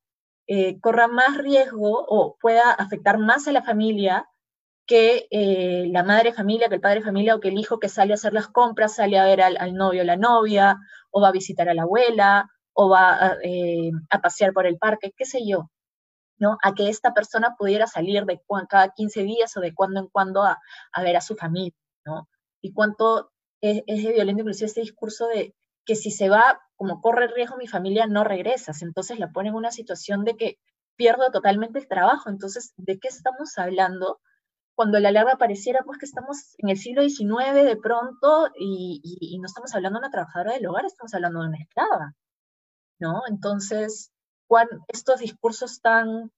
eh, corra más riesgo o pueda afectar más a la familia que eh, la madre familia, que el padre familia o que el hijo que sale a hacer las compras, sale a ver al, novio o la novia, o va a visitar a la abuela, o va eh, a, pasear por el parque, qué sé yo, ¿no? A que esta persona pudiera salir de cada 15 días o de cuando en cuando a, ver a su familia, ¿no? Y cuánto es, es violento inclusive este discurso de que si se va, como corre riesgo mi familia, no regresas. Entonces la pone en una situación de que pierdo totalmente el trabajo. Entonces, ¿de qué estamos hablando? cuando la larga pareciera pues que estamos en el siglo XIX de pronto y, no estamos hablando de una trabajadora del hogar, estamos hablando de una esclava, ¿no? Entonces, estos discursos tan,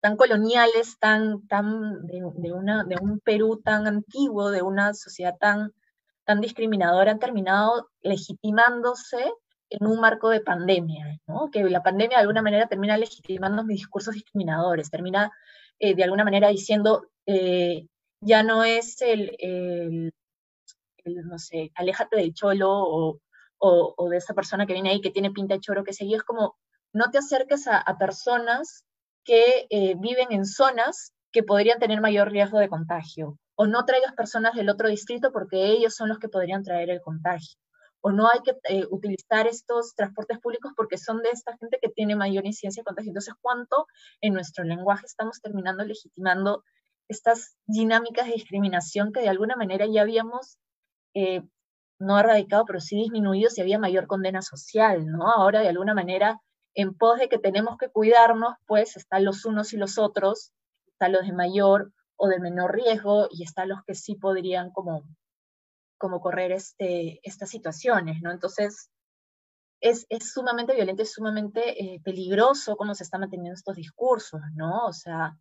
tan coloniales, tan, tan de, una, de un Perú tan antiguo, de una sociedad tan, tan discriminadora, han terminado legitimándose en un marco de pandemia, ¿no? Que la pandemia de alguna manera termina legitimando mis discursos discriminadores, termina eh, de alguna manera diciendo, eh, ya no es el, no sé, aléjate del cholo o, de esa persona que viene ahí que tiene pinta de choro, que sé yo, es como, no te acerques a, personas que eh, viven en zonas que podrían tener mayor riesgo de contagio, o no traigas personas del otro distrito porque ellos son los que podrían traer el contagio o no hay que eh, utilizar estos transportes públicos porque son de esta gente que tiene mayor incidencia de contagio. Entonces, ¿cuánto en nuestro lenguaje estamos terminando legitimando estas dinámicas de discriminación que de alguna manera ya habíamos eh, no erradicado, pero sí disminuido si había mayor condena social, ¿no? Ahora, de alguna manera, en pos de que tenemos que cuidarnos, pues están los unos y los otros, están los de mayor o de menor riesgo y están los que sí podrían como como correr este, estas situaciones, ¿no? Entonces, es, es sumamente violento, es sumamente eh, peligroso cómo se están manteniendo estos discursos, ¿no? O sea,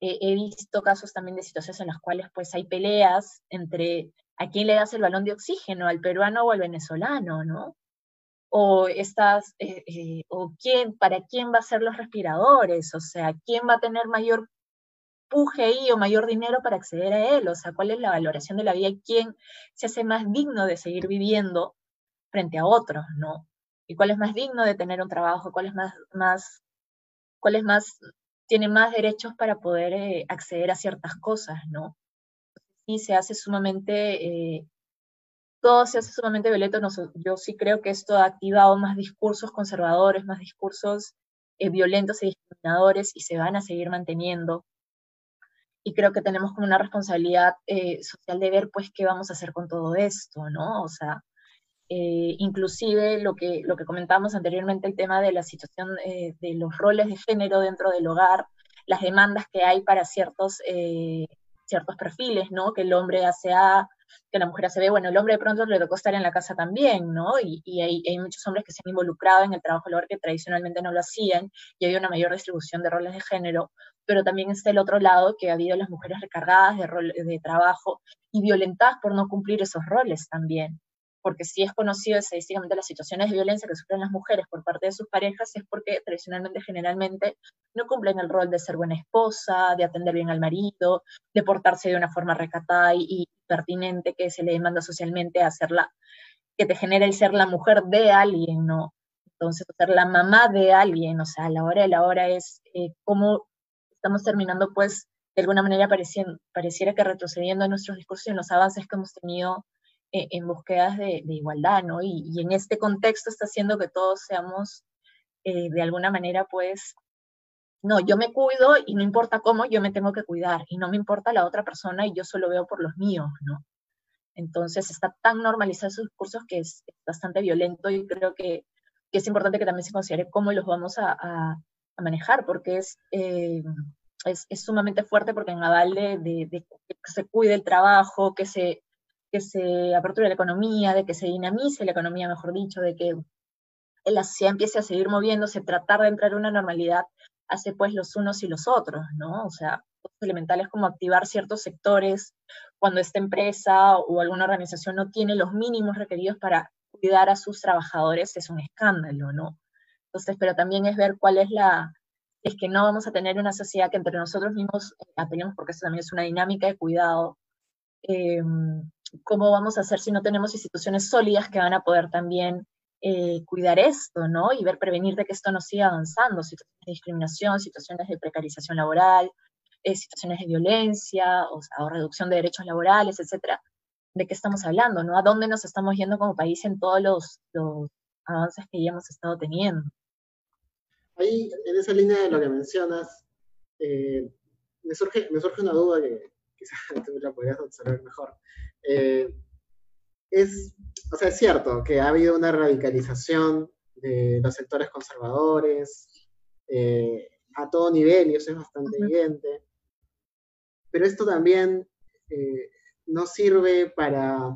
he visto casos también de situaciones en las cuales pues hay peleas entre a quién le das el balón de oxígeno, al peruano o al venezolano, ¿no? O estas, eh, eh, o quién, para quién va a ser los respiradores, o sea, quién va a tener mayor empuje ahí o mayor dinero para acceder a él, o sea, cuál es la valoración de la vida y quién se hace más digno de seguir viviendo frente a otros, ¿no? Y cuál es más digno de tener un trabajo, cuál es más, más, cuál es más, tiene más derechos para poder eh, acceder a ciertas cosas, ¿no? Y se hace sumamente, eh, todo se hace sumamente violento. yo sí creo que esto ha activado más discursos conservadores, más discursos eh, violentos y discriminadores y se van a seguir manteniendo y creo que tenemos como una responsabilidad eh, social de ver pues qué vamos a hacer con todo esto, ¿no? O sea, eh, inclusive lo que, lo que comentábamos anteriormente, el tema de la situación eh, de los roles de género dentro del hogar, las demandas que hay para ciertos, eh, ciertos perfiles, ¿no? Que el hombre hace A, que la mujer hace B. Bueno, el hombre de pronto le tocó estar en la casa también, ¿no? Y, hay, hay, muchos hombres que se han involucrado en el trabajo del hogar que tradicionalmente no lo hacían y hay una mayor distribución de roles de género, pero también está el otro lado que ha habido las mujeres recargadas de, rol, de trabajo y violentadas por no cumplir esos roles también porque si es conocido estadísticamente las situaciones de violencia que sufren las mujeres por parte de sus parejas, es porque tradicionalmente, generalmente, no cumplen el rol de ser buena esposa, de atender bien al marido, de portarse de una forma recatada y, pertinente que se le demanda socialmente hacerla, que te genera el ser la mujer de alguien, ¿no? Entonces, ser la mamá de alguien, o sea, a la hora de la hora es eh, como estamos terminando, pues, de alguna manera pareciera que retrocediendo en nuestros discursos y en los avances que hemos tenido eh, en búsquedas de, igualdad, ¿no? Y, en este contexto está haciendo que todos seamos, eh, de alguna manera, pues, no, yo me cuido y no importa cómo, yo me tengo que cuidar y no me importa la otra persona y yo solo veo por los míos, ¿no? Entonces está tan normalizado esos discursos que es, bastante violento y creo que, que, es importante que también se considere cómo los vamos a, a, manejar, porque es, eh, es, es, sumamente fuerte porque en aval de, de, que se cuide el trabajo, que se que se aperture la economía, de que se dinamice la economía, mejor dicho, de que la sociedad empiece a seguir moviéndose, tratar de entrar en una normalidad, hace pues los unos y los otros, ¿no? O sea, elementales como activar ciertos sectores cuando esta empresa o alguna organización no tiene los mínimos requeridos para cuidar a sus trabajadores es un escándalo, ¿no? Entonces, pero también es ver cuál es la, es que no vamos a tener una sociedad que entre nosotros mismos eh, apelemos, porque eso también es una dinámica de cuidado, eh, cómo vamos a hacer si no tenemos instituciones sólidas que van a poder también eh, cuidar esto, ¿no? Y ver, prevenir de que esto no siga avanzando, situaciones de discriminación, situaciones de precarización laboral, eh, situaciones de violencia, o, sea, reducción de derechos laborales, etcétera. ¿De qué estamos hablando, no? ¿A dónde nos estamos yendo como país en todos los, avances que ya hemos estado teniendo? Ahí, en esa línea de lo que mencionas, eh, me, surge, me surge una duda que quizás tú la podrías observar mejor. Eh, es, o sea, es cierto que ha habido una radicalización de los sectores conservadores eh, a todo nivel y eso es bastante evidente, pero esto también no sirve para,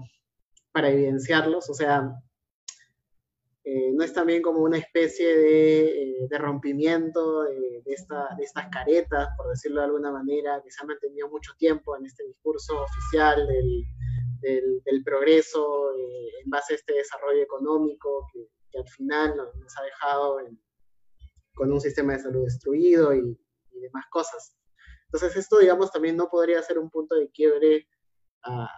para evidenciarlos, o sea, eh, no es también como una especie de, eh, rompimiento de, estas caretas, por decirlo de alguna manera, que se ha mantenido mucho tiempo en este discurso oficial del, progreso eh, en base a este desarrollo económico que, al final nos, ha dejado con un sistema de salud destruido y, demás cosas. Entonces esto, digamos, también no podría ser un punto de quiebre ah,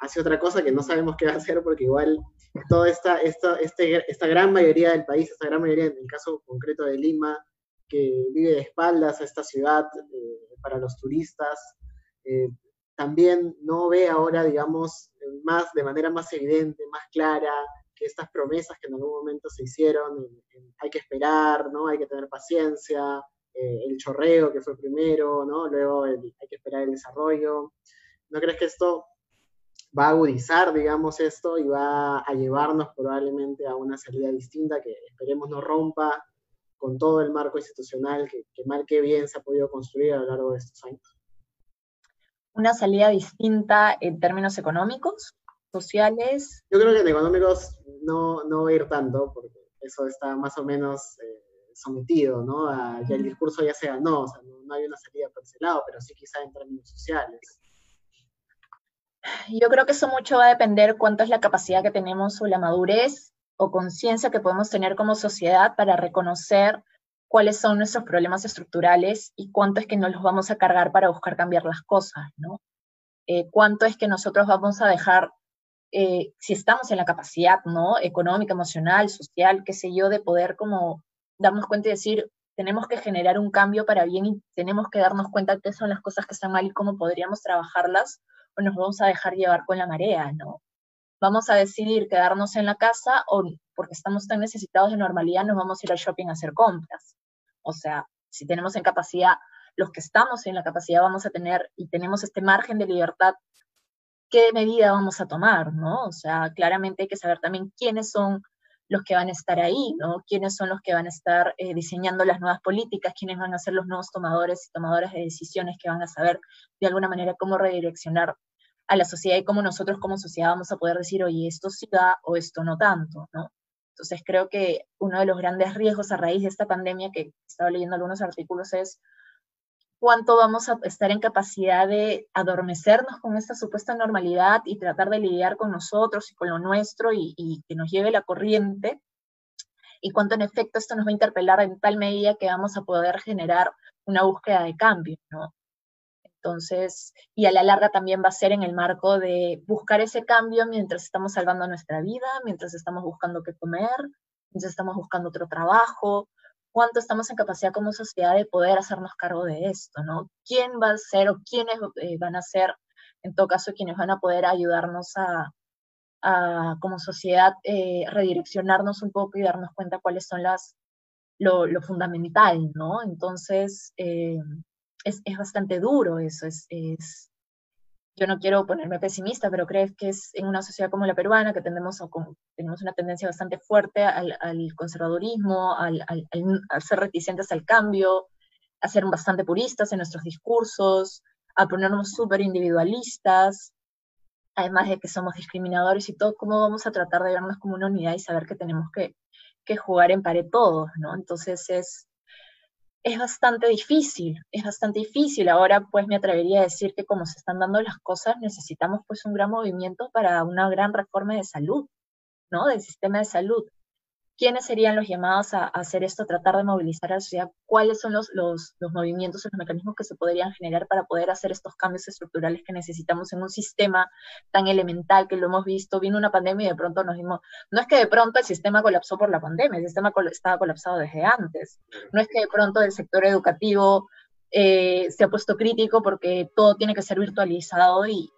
hacia otra cosa que no sabemos qué va a hacer porque igual toda esta, esta, este, esta gran mayoría del país, esta gran mayoría, en el caso concreto de Lima, que vive de espaldas a esta ciudad eh, para los turistas, eh, también no ve ahora, digamos, más, de manera más evidente, más clara, que estas promesas que en algún momento se hicieron, hay que esperar, ¿no? Hay que tener paciencia, eh, el chorreo que fue primero, ¿no? Luego hay que esperar el desarrollo. ¿No crees que esto va a agudizar, digamos, esto y va a llevarnos probablemente a una salida distinta que esperemos no rompa con todo el marco institucional que, que mal que bien se ha podido construir a lo largo de estos años. ¿Una salida distinta en términos económicos, sociales? Yo creo que en económicos no, no va a ir tanto, porque eso está más o menos eh, sometido, ¿no? ya el discurso ya se ganó, o sea, no, no hay una salida por ese lado, pero sí quizá en términos sociales. Yo creo que eso mucho va a depender cuánto es la capacidad que tenemos o la madurez o conciencia que podemos tener como sociedad para reconocer cuáles son nuestros problemas estructurales y cuánto es que nos los vamos a cargar para buscar cambiar las cosas, ¿no? Eh, cuánto es que nosotros vamos a dejar, eh, si estamos en la capacidad, ¿no? Económica, emocional, social, qué sé yo, de poder como darnos cuenta y decir, tenemos que generar un cambio para bien y tenemos que darnos cuenta qué son las cosas que están mal y cómo podríamos trabajarlas o nos vamos a dejar llevar con la marea, ¿no? Vamos a decidir quedarnos en la casa o porque estamos tan necesitados de normalidad nos vamos a ir al shopping a hacer compras. O sea, si tenemos en capacidad, los que estamos en la capacidad vamos a tener y tenemos este margen de libertad, ¿qué medida vamos a tomar, no? O sea, claramente hay que saber también quiénes son los que van a estar ahí, ¿no? ¿Quiénes son los que van a estar eh, diseñando las nuevas políticas? ¿Quiénes van a ser los nuevos tomadores y tomadoras de decisiones que van a saber de alguna manera cómo redireccionar a la sociedad y cómo nosotros como sociedad vamos a poder decir, oye, esto sí da o esto no tanto, ¿no? Entonces creo que uno de los grandes riesgos a raíz de esta pandemia, que he estado leyendo algunos artículos, es cuánto vamos a estar en capacidad de adormecernos con esta supuesta normalidad y tratar de lidiar con nosotros y con lo nuestro y, que nos lleve la corriente, y cuánto en efecto esto nos va a interpelar en tal medida que vamos a poder generar una búsqueda de cambio, ¿no? Entonces, y a la larga también va a ser en el marco de buscar ese cambio mientras estamos salvando nuestra vida, mientras estamos buscando qué comer, mientras estamos buscando otro trabajo, cuánto estamos en capacidad como sociedad de poder hacernos cargo de esto, ¿no? ¿Quién va a ser o quiénes eh, van a ser, en todo caso, quienes van a poder ayudarnos a, como sociedad, eh, redireccionarnos un poco y darnos cuenta cuáles son las, lo, fundamental, ¿no? Entonces, eh, es, es, bastante duro eso, es, es, yo no quiero ponerme pesimista, pero creo que es en una sociedad como la peruana que tendemos a, tenemos una tendencia bastante fuerte al, conservadurismo, al, ser reticentes al cambio, a ser bastante puristas en nuestros discursos, a ponernos súper individualistas, además de que somos discriminadores y todo, ¿cómo vamos a tratar de vernos como una unidad y saber que tenemos que, que jugar en pared todos, ¿no? Entonces es, es bastante difícil, es bastante difícil. Ahora pues me atrevería a decir que como se están dando las cosas, necesitamos pues un gran movimiento para una gran reforma de salud, ¿no? Del sistema de salud. ¿Quiénes serían los llamados a, hacer esto, tratar de movilizar a la sociedad? ¿Cuáles son los, los, movimientos, los mecanismos que se podrían generar para poder hacer estos cambios estructurales que necesitamos en un sistema tan elemental que lo hemos visto? Vino una pandemia y de pronto nos dimos, no es que de pronto el sistema colapsó por la pandemia, el sistema estaba colapsado desde antes. No es que de pronto el sector educativo eh, se ha puesto crítico porque todo tiene que ser virtualizado y,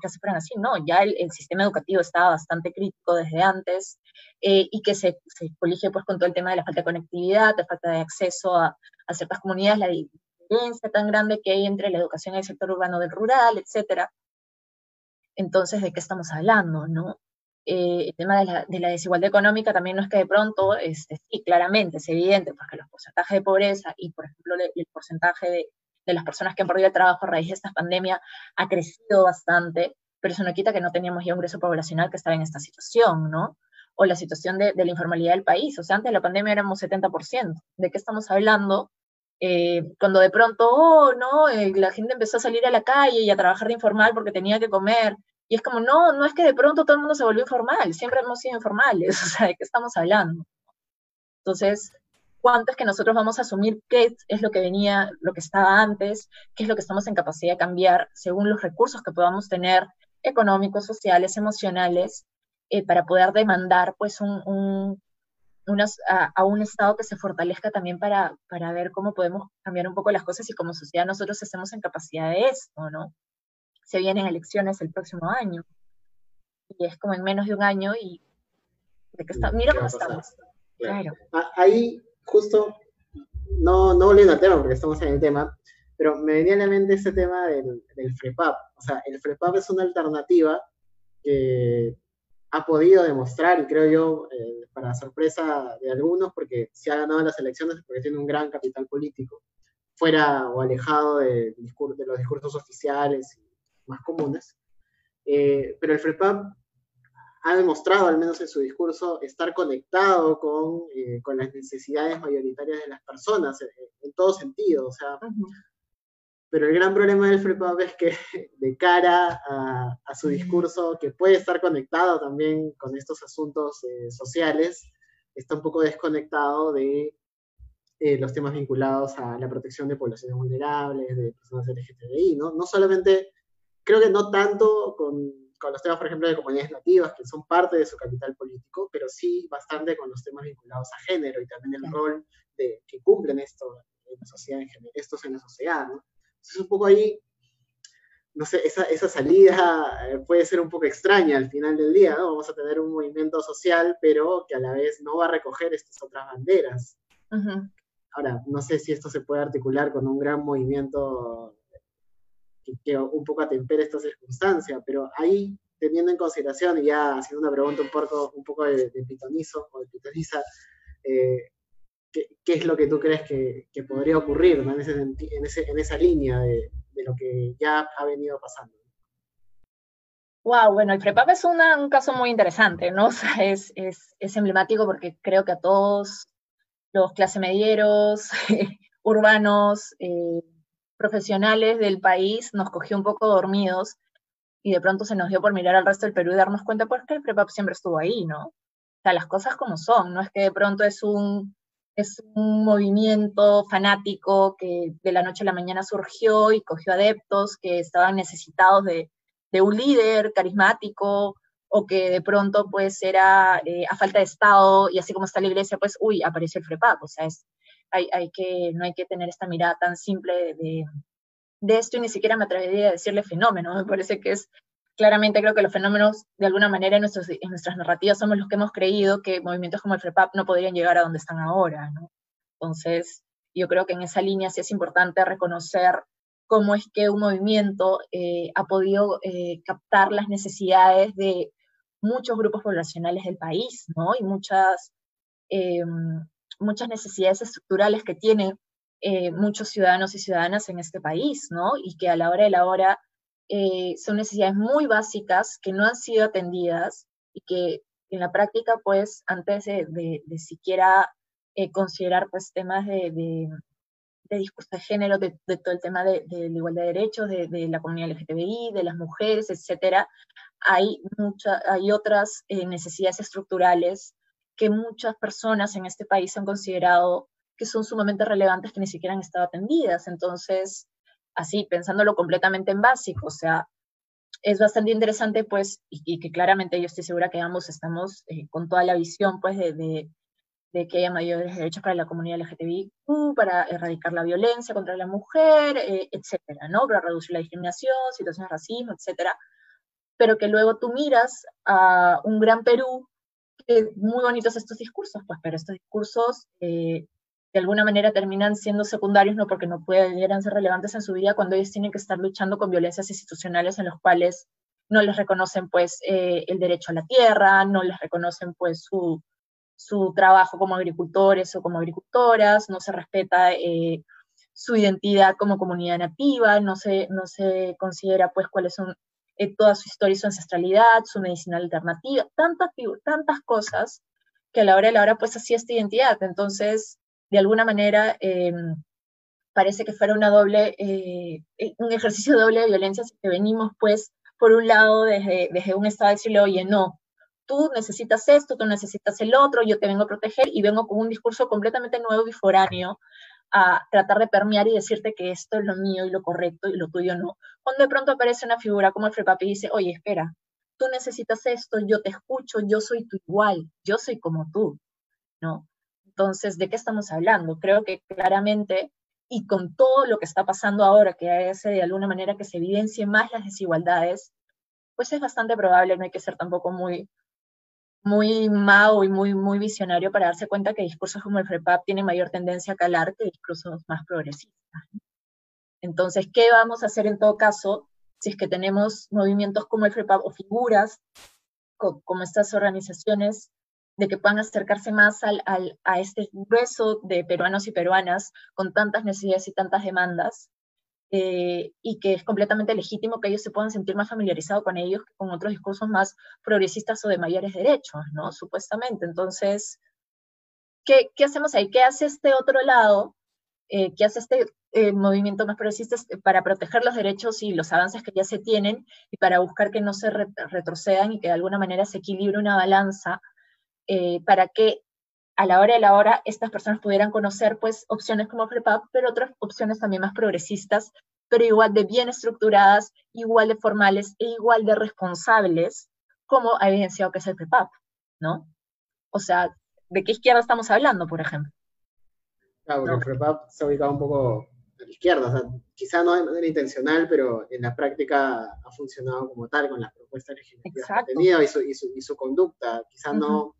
que se fueran así, no, ya el, sistema educativo estaba bastante crítico desde antes eh, y que se, colige pues con todo el tema de la falta de conectividad, de falta de acceso a, ciertas comunidades, la diferencia tan grande que hay entre la educación y el sector urbano del rural, etcétera. Entonces, ¿de qué estamos hablando, no? Eh, el tema de la, de la, desigualdad económica también no es que de pronto, este, sí, claramente, es evidente, porque los porcentajes de pobreza y, por ejemplo, el porcentaje de, de las personas que han perdido el trabajo a raíz de esta pandemia ha crecido bastante, pero eso no quita que no teníamos ya un grueso poblacional que estaba en esta situación, ¿no? O la situación de, la informalidad del país. O sea, antes de la pandemia éramos 70%. ¿De qué estamos hablando? Eh, cuando de pronto, oh, no, eh, la gente empezó a salir a la calle y a trabajar de informal porque tenía que comer. Y es como, no, no es que de pronto todo el mundo se volvió informal, siempre hemos sido informales, o sea, ¿de qué estamos hablando? Entonces, cuánto es que nosotros vamos a asumir qué es lo que venía, lo que estaba antes, qué es lo que estamos en capacidad de cambiar según los recursos que podamos tener económicos, sociales, emocionales, eh, para poder demandar pues un, a, un Estado que se fortalezca también para, para ver cómo podemos cambiar un poco las cosas y como sociedad nosotros estemos en capacidad de esto, ¿no? Se vienen elecciones el próximo año y es como en menos de un año y de que está, mira cómo estamos. Claro. Ah, ahí justo, no, no volviendo al tema porque estamos en el tema, pero me venía a la mente ese tema del, del FREPAP. O sea, el FREPAP es una alternativa que ha podido demostrar, y creo yo, eh, para sorpresa de algunos, porque se ha ganado las elecciones porque tiene un gran capital político, fuera o alejado de, de los discursos oficiales más comunes. Eh, pero el FREPAP ha demostrado, al menos en su discurso, estar conectado con, eh, con las necesidades mayoritarias de las personas, eh, en, todo sentido. O sea, Pero el gran problema del FREPAP es que de cara a, a, su discurso, que puede estar conectado también con estos asuntos eh, sociales, está un poco desconectado de los temas vinculados a la protección de poblaciones vulnerables, de personas LGTBI, ¿no? No solamente, creo que no tanto con con los temas, por ejemplo, de comunidades nativas, que son parte de su capital político, pero sí bastante con los temas vinculados a género y también el rol de, que cumplen esto en la sociedad en general, estos en la sociedad, ¿no? Entonces, un poco ahí, no sé, esa, esa salida eh, puede ser un poco extraña al final del día, ¿no? Vamos a tener un movimiento social, pero que a la vez no va a recoger estas otras banderas. Ahora, no sé si esto se puede articular con un gran movimiento que, un poco atempera esta circunstancia, pero ahí teniendo en consideración, y ya haciendo una pregunta un poco, un poco de, pitonizo o de pitoniza, eh, ¿qué, es lo que tú crees que, podría ocurrir en, en, esa línea de, lo que ya ha venido pasando? Wow, bueno, el FREPAP es un caso muy interesante, ¿no? O sea, es, es, es, emblemático porque creo que a todos los clase medieros, urbanos, eh, profesionales del país nos cogió un poco dormidos y de pronto se nos dio por mirar al resto del Perú y darnos cuenta, pues que el PREPAP siempre estuvo ahí, ¿no? O sea, las cosas como son, no es que de pronto es un, es un movimiento fanático que de la noche a la mañana surgió y cogió adeptos que estaban necesitados de, de un líder carismático o que de pronto pues era eh, a falta de Estado y así como está la iglesia, pues, uy, apareció el FREPAP, o sea, es, hay, que, no hay que tener esta mirada tan simple de, esto y ni siquiera me atrevería a decirle fenómeno. Me parece que es claramente creo que los fenómenos de alguna manera en, nuestros, nuestras narrativas somos los que hemos creído que movimientos como el FREPAP no podrían llegar a donde están ahora. Entonces, yo creo que en esa línea sí es importante reconocer cómo es que un movimiento eh, ha podido eh, captar las necesidades de muchos grupos poblacionales del país, ¿no? Y muchas, em, muchas necesidades estructurales que tienen eh, muchos ciudadanos y ciudadanas en este país, ¿no? Y que a la hora de la hora eh, son necesidades muy básicas que no han sido atendidas y que en la práctica, pues, antes de, siquiera eh, considerar, pues, temas de, de, discurso de género, de, todo el tema de, la igualdad de derechos, de, la comunidad LGTBI, de las mujeres, etcétera, hay, mucha, hay otras necesidades estructurales que muchas personas en este país han considerado que son sumamente relevantes que ni siquiera han estado atendidas. Entonces, así, pensándolo completamente en básico, o sea, es bastante interesante, pues, y, que claramente yo estoy segura que ambos estamos eh, con toda la visión, pues, de, de, que haya mayores derechos para la comunidad LGTBIQ, para erradicar la violencia contra la mujer, eh, etcétera, ¿no? Para reducir la discriminación, situaciones de racismo, etcétera. Pero que luego tú miras a un gran Perú, muy bonitos estos discursos, pues, pero estos discursos eh, de alguna manera terminan siendo secundarios, no porque no pudieran ser relevantes en su vida, cuando ellos tienen que estar luchando con violencias institucionales en los cuales no les reconocen pues eh, el derecho a la tierra, no les reconocen pues su, su trabajo como agricultores o como agricultoras, no se respeta eh, su identidad como comunidad nativa, no se, no se considera pues cuáles son eh, toda su historia y su ancestralidad, su medicina alternativa, tantas, tantas cosas que a la hora de la hora pues así esta identidad. Entonces, de alguna manera em, parece que fuera una doble, eh, eh, un ejercicio doble de violencia, que venimos pues por un lado desde, desde un estado de decirle, oye, no, tú necesitas esto, tú necesitas el otro, yo te vengo a proteger y vengo con un discurso completamente nuevo y foráneo a tratar de permear y decirte que esto es lo mío y lo correcto y lo tuyo no. Cuando de pronto aparece una figura como el Frepapi y dice, oye, espera, tú necesitas esto, yo te escucho, yo soy tu igual, yo soy como tú, ¿no? Entonces, ¿de qué estamos hablando? Creo que claramente, y con todo lo que está pasando ahora, que hace de alguna manera que se evidencien más las desigualdades, pues es bastante probable, no hay que ser tampoco muy, muy mago y muy, muy visionario para darse cuenta que discursos como el FREPAP tienen mayor tendencia a calar que discursos más progresistas. Entonces, ¿qué vamos a hacer en todo caso si es que tenemos movimientos como el FREPAP o figuras como estas organizaciones de que puedan acercarse más al, a este grueso de peruanos y peruanas con tantas necesidades y tantas demandas, eh, y que es completamente legítimo que ellos se puedan sentir más familiarizados con ellos que con otros discursos más progresistas o de mayores derechos, ¿no? Supuestamente. Entonces, ¿qué, qué hacemos ahí? ¿Qué hace este otro lado? Eh, ¿Qué hace este eh, movimiento más progresista para proteger los derechos y los avances que ya se tienen y para buscar que no se retrocedan y que de alguna manera se equilibre una balanza eh, para que a la hora de la hora estas personas pudieran conocer pues opciones como FREPAP, pero otras opciones también más progresistas, pero igual de bien estructuradas, igual de formales e igual de responsables, como ha evidenciado que es el FREPAP, ¿no? O sea, ¿de qué izquierda estamos hablando, por ejemplo? Claro, porque el FREPAP se ha ubicado un poco a la izquierda, o sea, quizá no de manera intencional, pero en la práctica ha funcionado como tal con las propuestas legislativas que ha tenido y su, y su, conducta, quizá no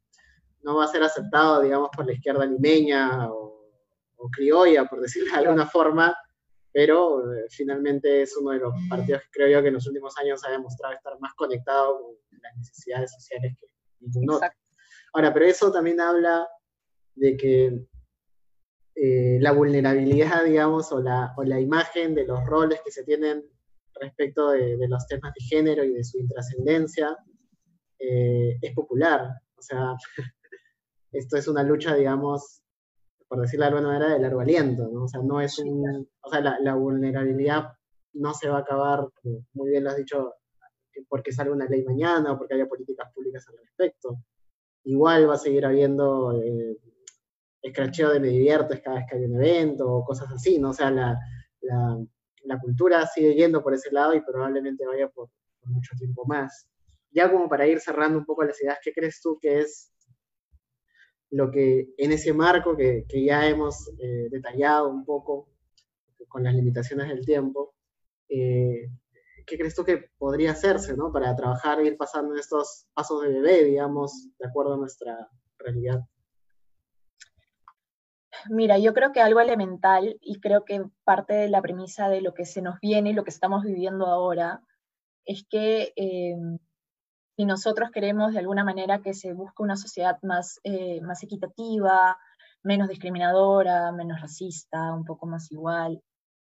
no va a ser aceptado, digamos, por la izquierda limeña o, criolla, por decirlo de alguna forma, pero eh, finalmente es uno de los partidos que creo yo que en los últimos años ha demostrado estar más conectado con las necesidades sociales que ningún otro. Ahora, pero eso también habla de que eh, la vulnerabilidad, digamos, o la, o la, imagen de los roles que se tienen respecto de, de los temas de género y de su intrascendencia eh, es popular. O sea, esto es una lucha, digamos, por decirlo de alguna manera, de largo aliento, ¿no? O sea, no es un, o sea, la, la vulnerabilidad no se va a acabar, muy bien lo has dicho, porque salga una ley mañana o porque haya políticas públicas al respecto. Igual va a seguir habiendo eh, escracheo de me diviertes cada vez que hay un evento o cosas así, ¿no? O sea, la, la, la cultura sigue yendo por ese lado y probablemente vaya por, por, mucho tiempo más. Ya como para ir cerrando un poco las ideas, ¿qué crees tú que es lo que en ese marco que, que ya hemos eh, detallado un poco con las limitaciones del tiempo, eh, ¿qué crees tú que podría hacerse ¿no? para trabajar e ir pasando estos pasos de bebé, digamos, de acuerdo a nuestra realidad? Mira, yo creo que algo elemental y creo que parte de la premisa de lo que se nos viene y lo que estamos viviendo ahora es que eh, si nosotros queremos de alguna manera que se busque una sociedad más, eh, más equitativa, menos discriminadora, menos racista, un poco más igual,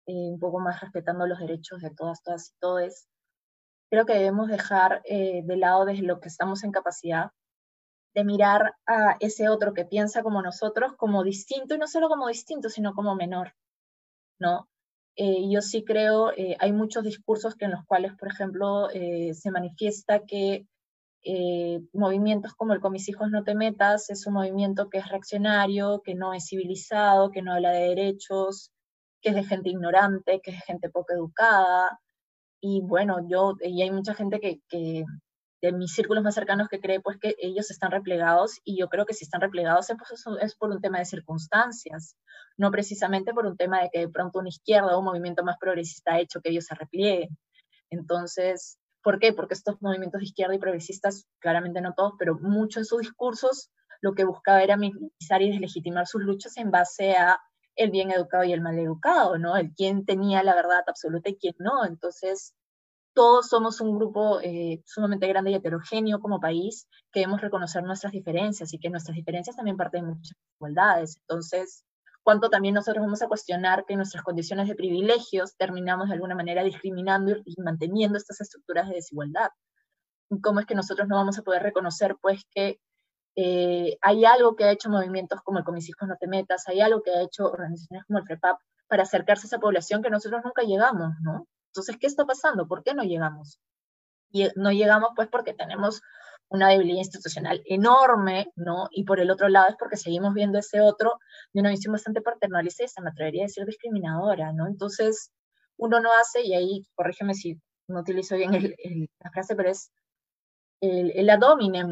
eh, un poco más respetando los derechos de todas, todas y todes, creo que debemos dejar eh, de lado desde lo que estamos en capacidad de mirar a ese otro que piensa como nosotros como distinto, y no solo como distinto, sino como menor, ¿no? Eh, yo sí creo, eh, hay muchos discursos que en los cuales, por ejemplo, eh, se manifiesta que eh, movimientos como el Con mis hijos no te metas es un movimiento que es reaccionario, que no es civilizado, que no habla de derechos, que es de gente ignorante, que es de gente poco educada. Y bueno, yo, y hay mucha gente que, que de mis círculos más cercanos que cree pues que ellos están replegados y yo creo que si están replegados pues, es por un tema de circunstancias, no precisamente por un tema de que de pronto una izquierda o un movimiento más progresista ha hecho que ellos se replieguen. Entonces, ¿por qué? Porque estos movimientos de izquierda y progresistas, claramente no todos, pero muchos en sus discursos, lo que buscaba era minimizar y deslegitimar sus luchas en base a el bien educado y el mal educado, ¿no? El quién tenía la verdad absoluta y quién no. Entonces, todos somos un grupo eh, sumamente grande y heterogéneo como país, que debemos reconocer nuestras diferencias y que nuestras diferencias también parten de muchas desigualdades. Entonces, ¿cuánto también nosotros vamos a cuestionar que nuestras condiciones de privilegios terminamos de alguna manera discriminando y manteniendo estas estructuras de desigualdad? ¿Cómo es que nosotros no vamos a poder reconocer, pues, que eh, hay algo que ha hecho movimientos como el Comisijos No Te Metas, hay algo que ha hecho organizaciones como el FREPAP para acercarse a esa población que nosotros nunca llegamos, ¿no? Entonces, ¿qué está pasando? ¿Por qué no llegamos? Y eh, no llegamos pues porque tenemos una debilidad institucional enorme, ¿no? Y por el otro lado es porque seguimos viendo ese otro de una visión bastante paternalista, me atrevería a decir discriminadora, ¿no? Entonces, uno no hace, y ahí, corrígeme si no utilizo bien el, la frase, pero es el, el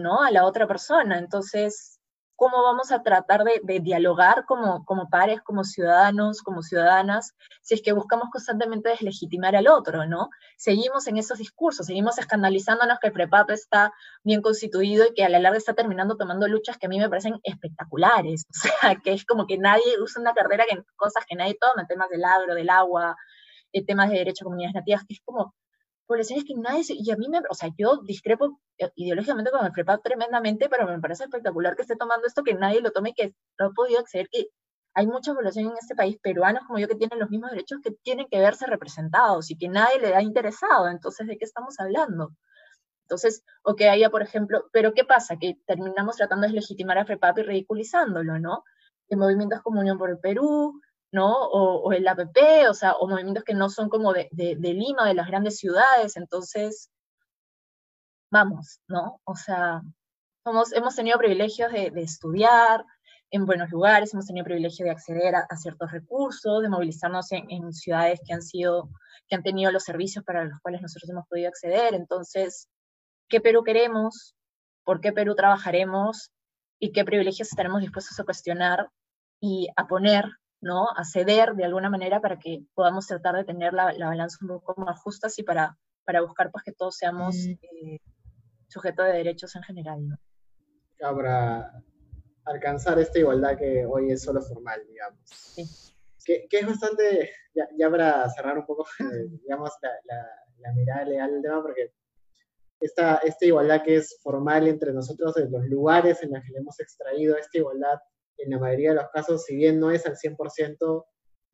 ¿no? A la otra persona. Entonces, cómo vamos a tratar de, dialogar como, pares, como ciudadanos, como ciudadanas, si es que buscamos constantemente deslegitimar al otro, ¿no? Seguimos en esos discursos, seguimos escandalizándonos que el PREPAP está bien constituido y que a la larga está terminando tomando luchas que a mí me parecen espectaculares, o sea, que es como que nadie usa una carrera en cosas que nadie toma, temas del agro, del agua, eh, temas de derecho a comunidades nativas, que es como, poblaciones que nadie, y a mí me, o sea, yo discrepo eh, ideológicamente con el FREPAP tremendamente, pero me parece espectacular que esté tomando esto, que nadie lo tome, que no he podido acceder, que hay mucha población en este país, peruanos como yo, que tienen los mismos derechos que tienen que verse representados y que nadie le ha interesado, entonces, ¿de qué estamos hablando? Entonces, o que haya, por ejemplo, pero ¿qué pasa? Que terminamos tratando de legitimar a FREPAP y ridiculizándolo, ¿no? En movimientos como Unión por el Perú, ¿no? O, o, el APP, o sea, o movimientos que no son como de, de, Lima, de las grandes ciudades, entonces, vamos, ¿no? O sea, somos, hemos tenido privilegios de, de estudiar en buenos lugares, hemos tenido privilegio de acceder a, a ciertos recursos, de movilizarnos en, en, ciudades que han sido, que han tenido los servicios para los cuales nosotros hemos podido acceder, entonces, ¿qué Perú queremos? ¿Por qué Perú trabajaremos? ¿Y qué privilegios estaremos dispuestos a cuestionar y a poner ¿no? a ceder de alguna manera para que podamos tratar de tener la, la balanza un poco más justa y para, para buscar pues, que todos seamos eh, sujetos de derechos en general. ¿no? Para alcanzar esta igualdad que hoy es solo formal, digamos. Sí. que, es bastante, ya, para cerrar un poco, digamos, la, mirada legal del tema, porque esta, esta igualdad que es formal entre nosotros, en los lugares en los que le hemos extraído esta igualdad, en la mayoría de los casos, si bien no es al 100%,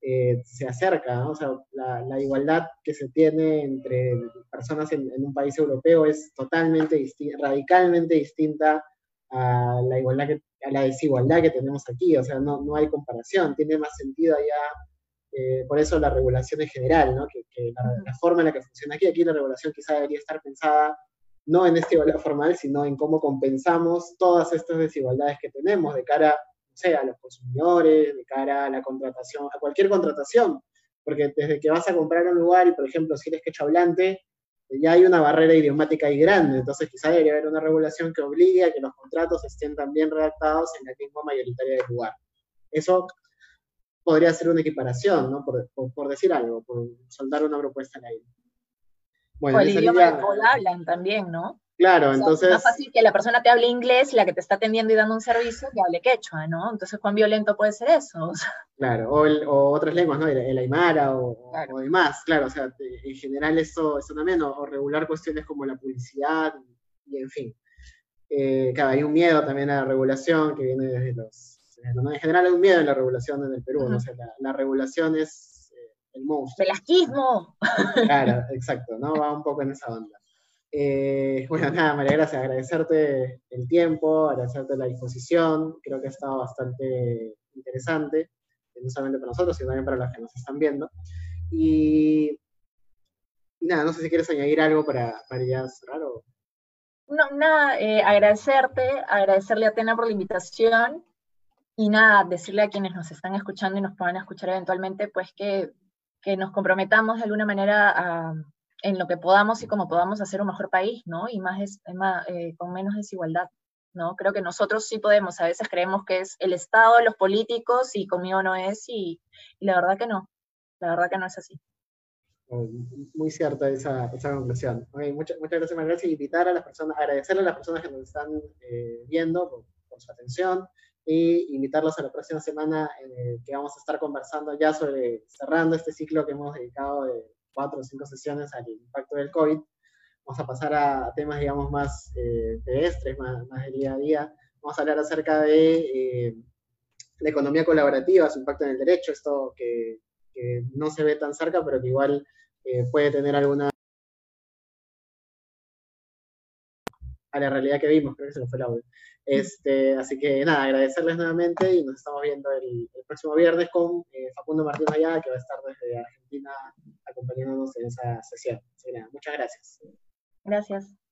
eh, se acerca, ¿no? O sea, la, igualdad que se tiene entre personas en, un país europeo es totalmente distinta, radicalmente distinta a la, igualdad que, a la desigualdad que tenemos aquí, o sea, no, no hay comparación, tiene más sentido allá, eh, por eso la regulación en general, ¿no? Que, la, forma en la que funciona aquí, aquí la regulación quizá debería estar pensada no en esta igualdad formal, sino en cómo compensamos todas estas desigualdades que tenemos de cara, sea, a los consumidores, de cara a la contratación, a cualquier contratación, porque desde que vas a comprar un lugar y, por ejemplo, si eres quechohablante, ya hay una barrera idiomática ahí grande, entonces quizá debería haber una regulación que obligue a que los contratos estén también redactados en la lengua mayoritaria del lugar. Eso podría ser una equiparación, ¿no? Por, decir algo, por soltar una propuesta en ahí. Bueno, o el idioma línea... hablan también, ¿no? Claro, entonces... Es más fácil que la persona te hable inglés, la que te está atendiendo y dando un servicio, que hable quechua, ¿no? Entonces, ¿cuán violento puede ser eso? Claro, o, otras lenguas, ¿no? El, aymara o, demás, claro, o sea, en general eso, eso también, o, regular cuestiones como la publicidad y, en fin. Eh, claro, hay un miedo también a la regulación que viene desde los... En general hay un miedo en la regulación en el Perú, ¿no? O sea, la, regulación es eh, el monstruo. ¡Velasquismo! Claro, exacto, ¿no? Va un poco en esa onda. Eh, bueno, nada, María Gracia, agradecerte el tiempo, agradecerte la disposición, creo que ha estado bastante interesante no solamente para nosotros, sino también para los que nos están viendo. Y, nada, no sé si quieres añadir algo para, para ya cerrar o... No, nada, eh, agradecerte, agradecerle a Atena por la invitación y nada, decirle a quienes nos están escuchando y nos puedan escuchar eventualmente, pues que, que nos comprometamos de alguna manera a, en lo que podamos y como podamos hacer un mejor país, ¿no? Y más, eh, con menos desigualdad. ¿no? Creo que nosotros sí podemos, a veces creemos que es el Estado, los políticos, y conmigo no es, y, la verdad que no, la verdad que no es así. Oh, muy cierta esa, esa conclusión. muchas, muchas gracias, María y invitar a las personas, agradecerle a las personas que nos están eh, viendo por, su atención y invitarlos a la próxima semana en que vamos a estar conversando ya sobre cerrando este ciclo que hemos dedicado de cuatro o cinco sesiones al impacto del COVID vamos a pasar a temas, digamos, más eh, pedestres, más, más, del día a día. Vamos a hablar acerca de eh, la economía colaborativa, su impacto en el derecho, esto que, no se ve tan cerca, pero que igual eh, puede tener alguna... a la realidad que vimos, creo que se nos fue el audio. Este, así que nada, agradecerles nuevamente y nos estamos viendo el, próximo viernes con Facundo Martínez Allá, que va a estar desde Argentina acompañándonos en esa sesión. Así que nada, muchas gracias. Gracias.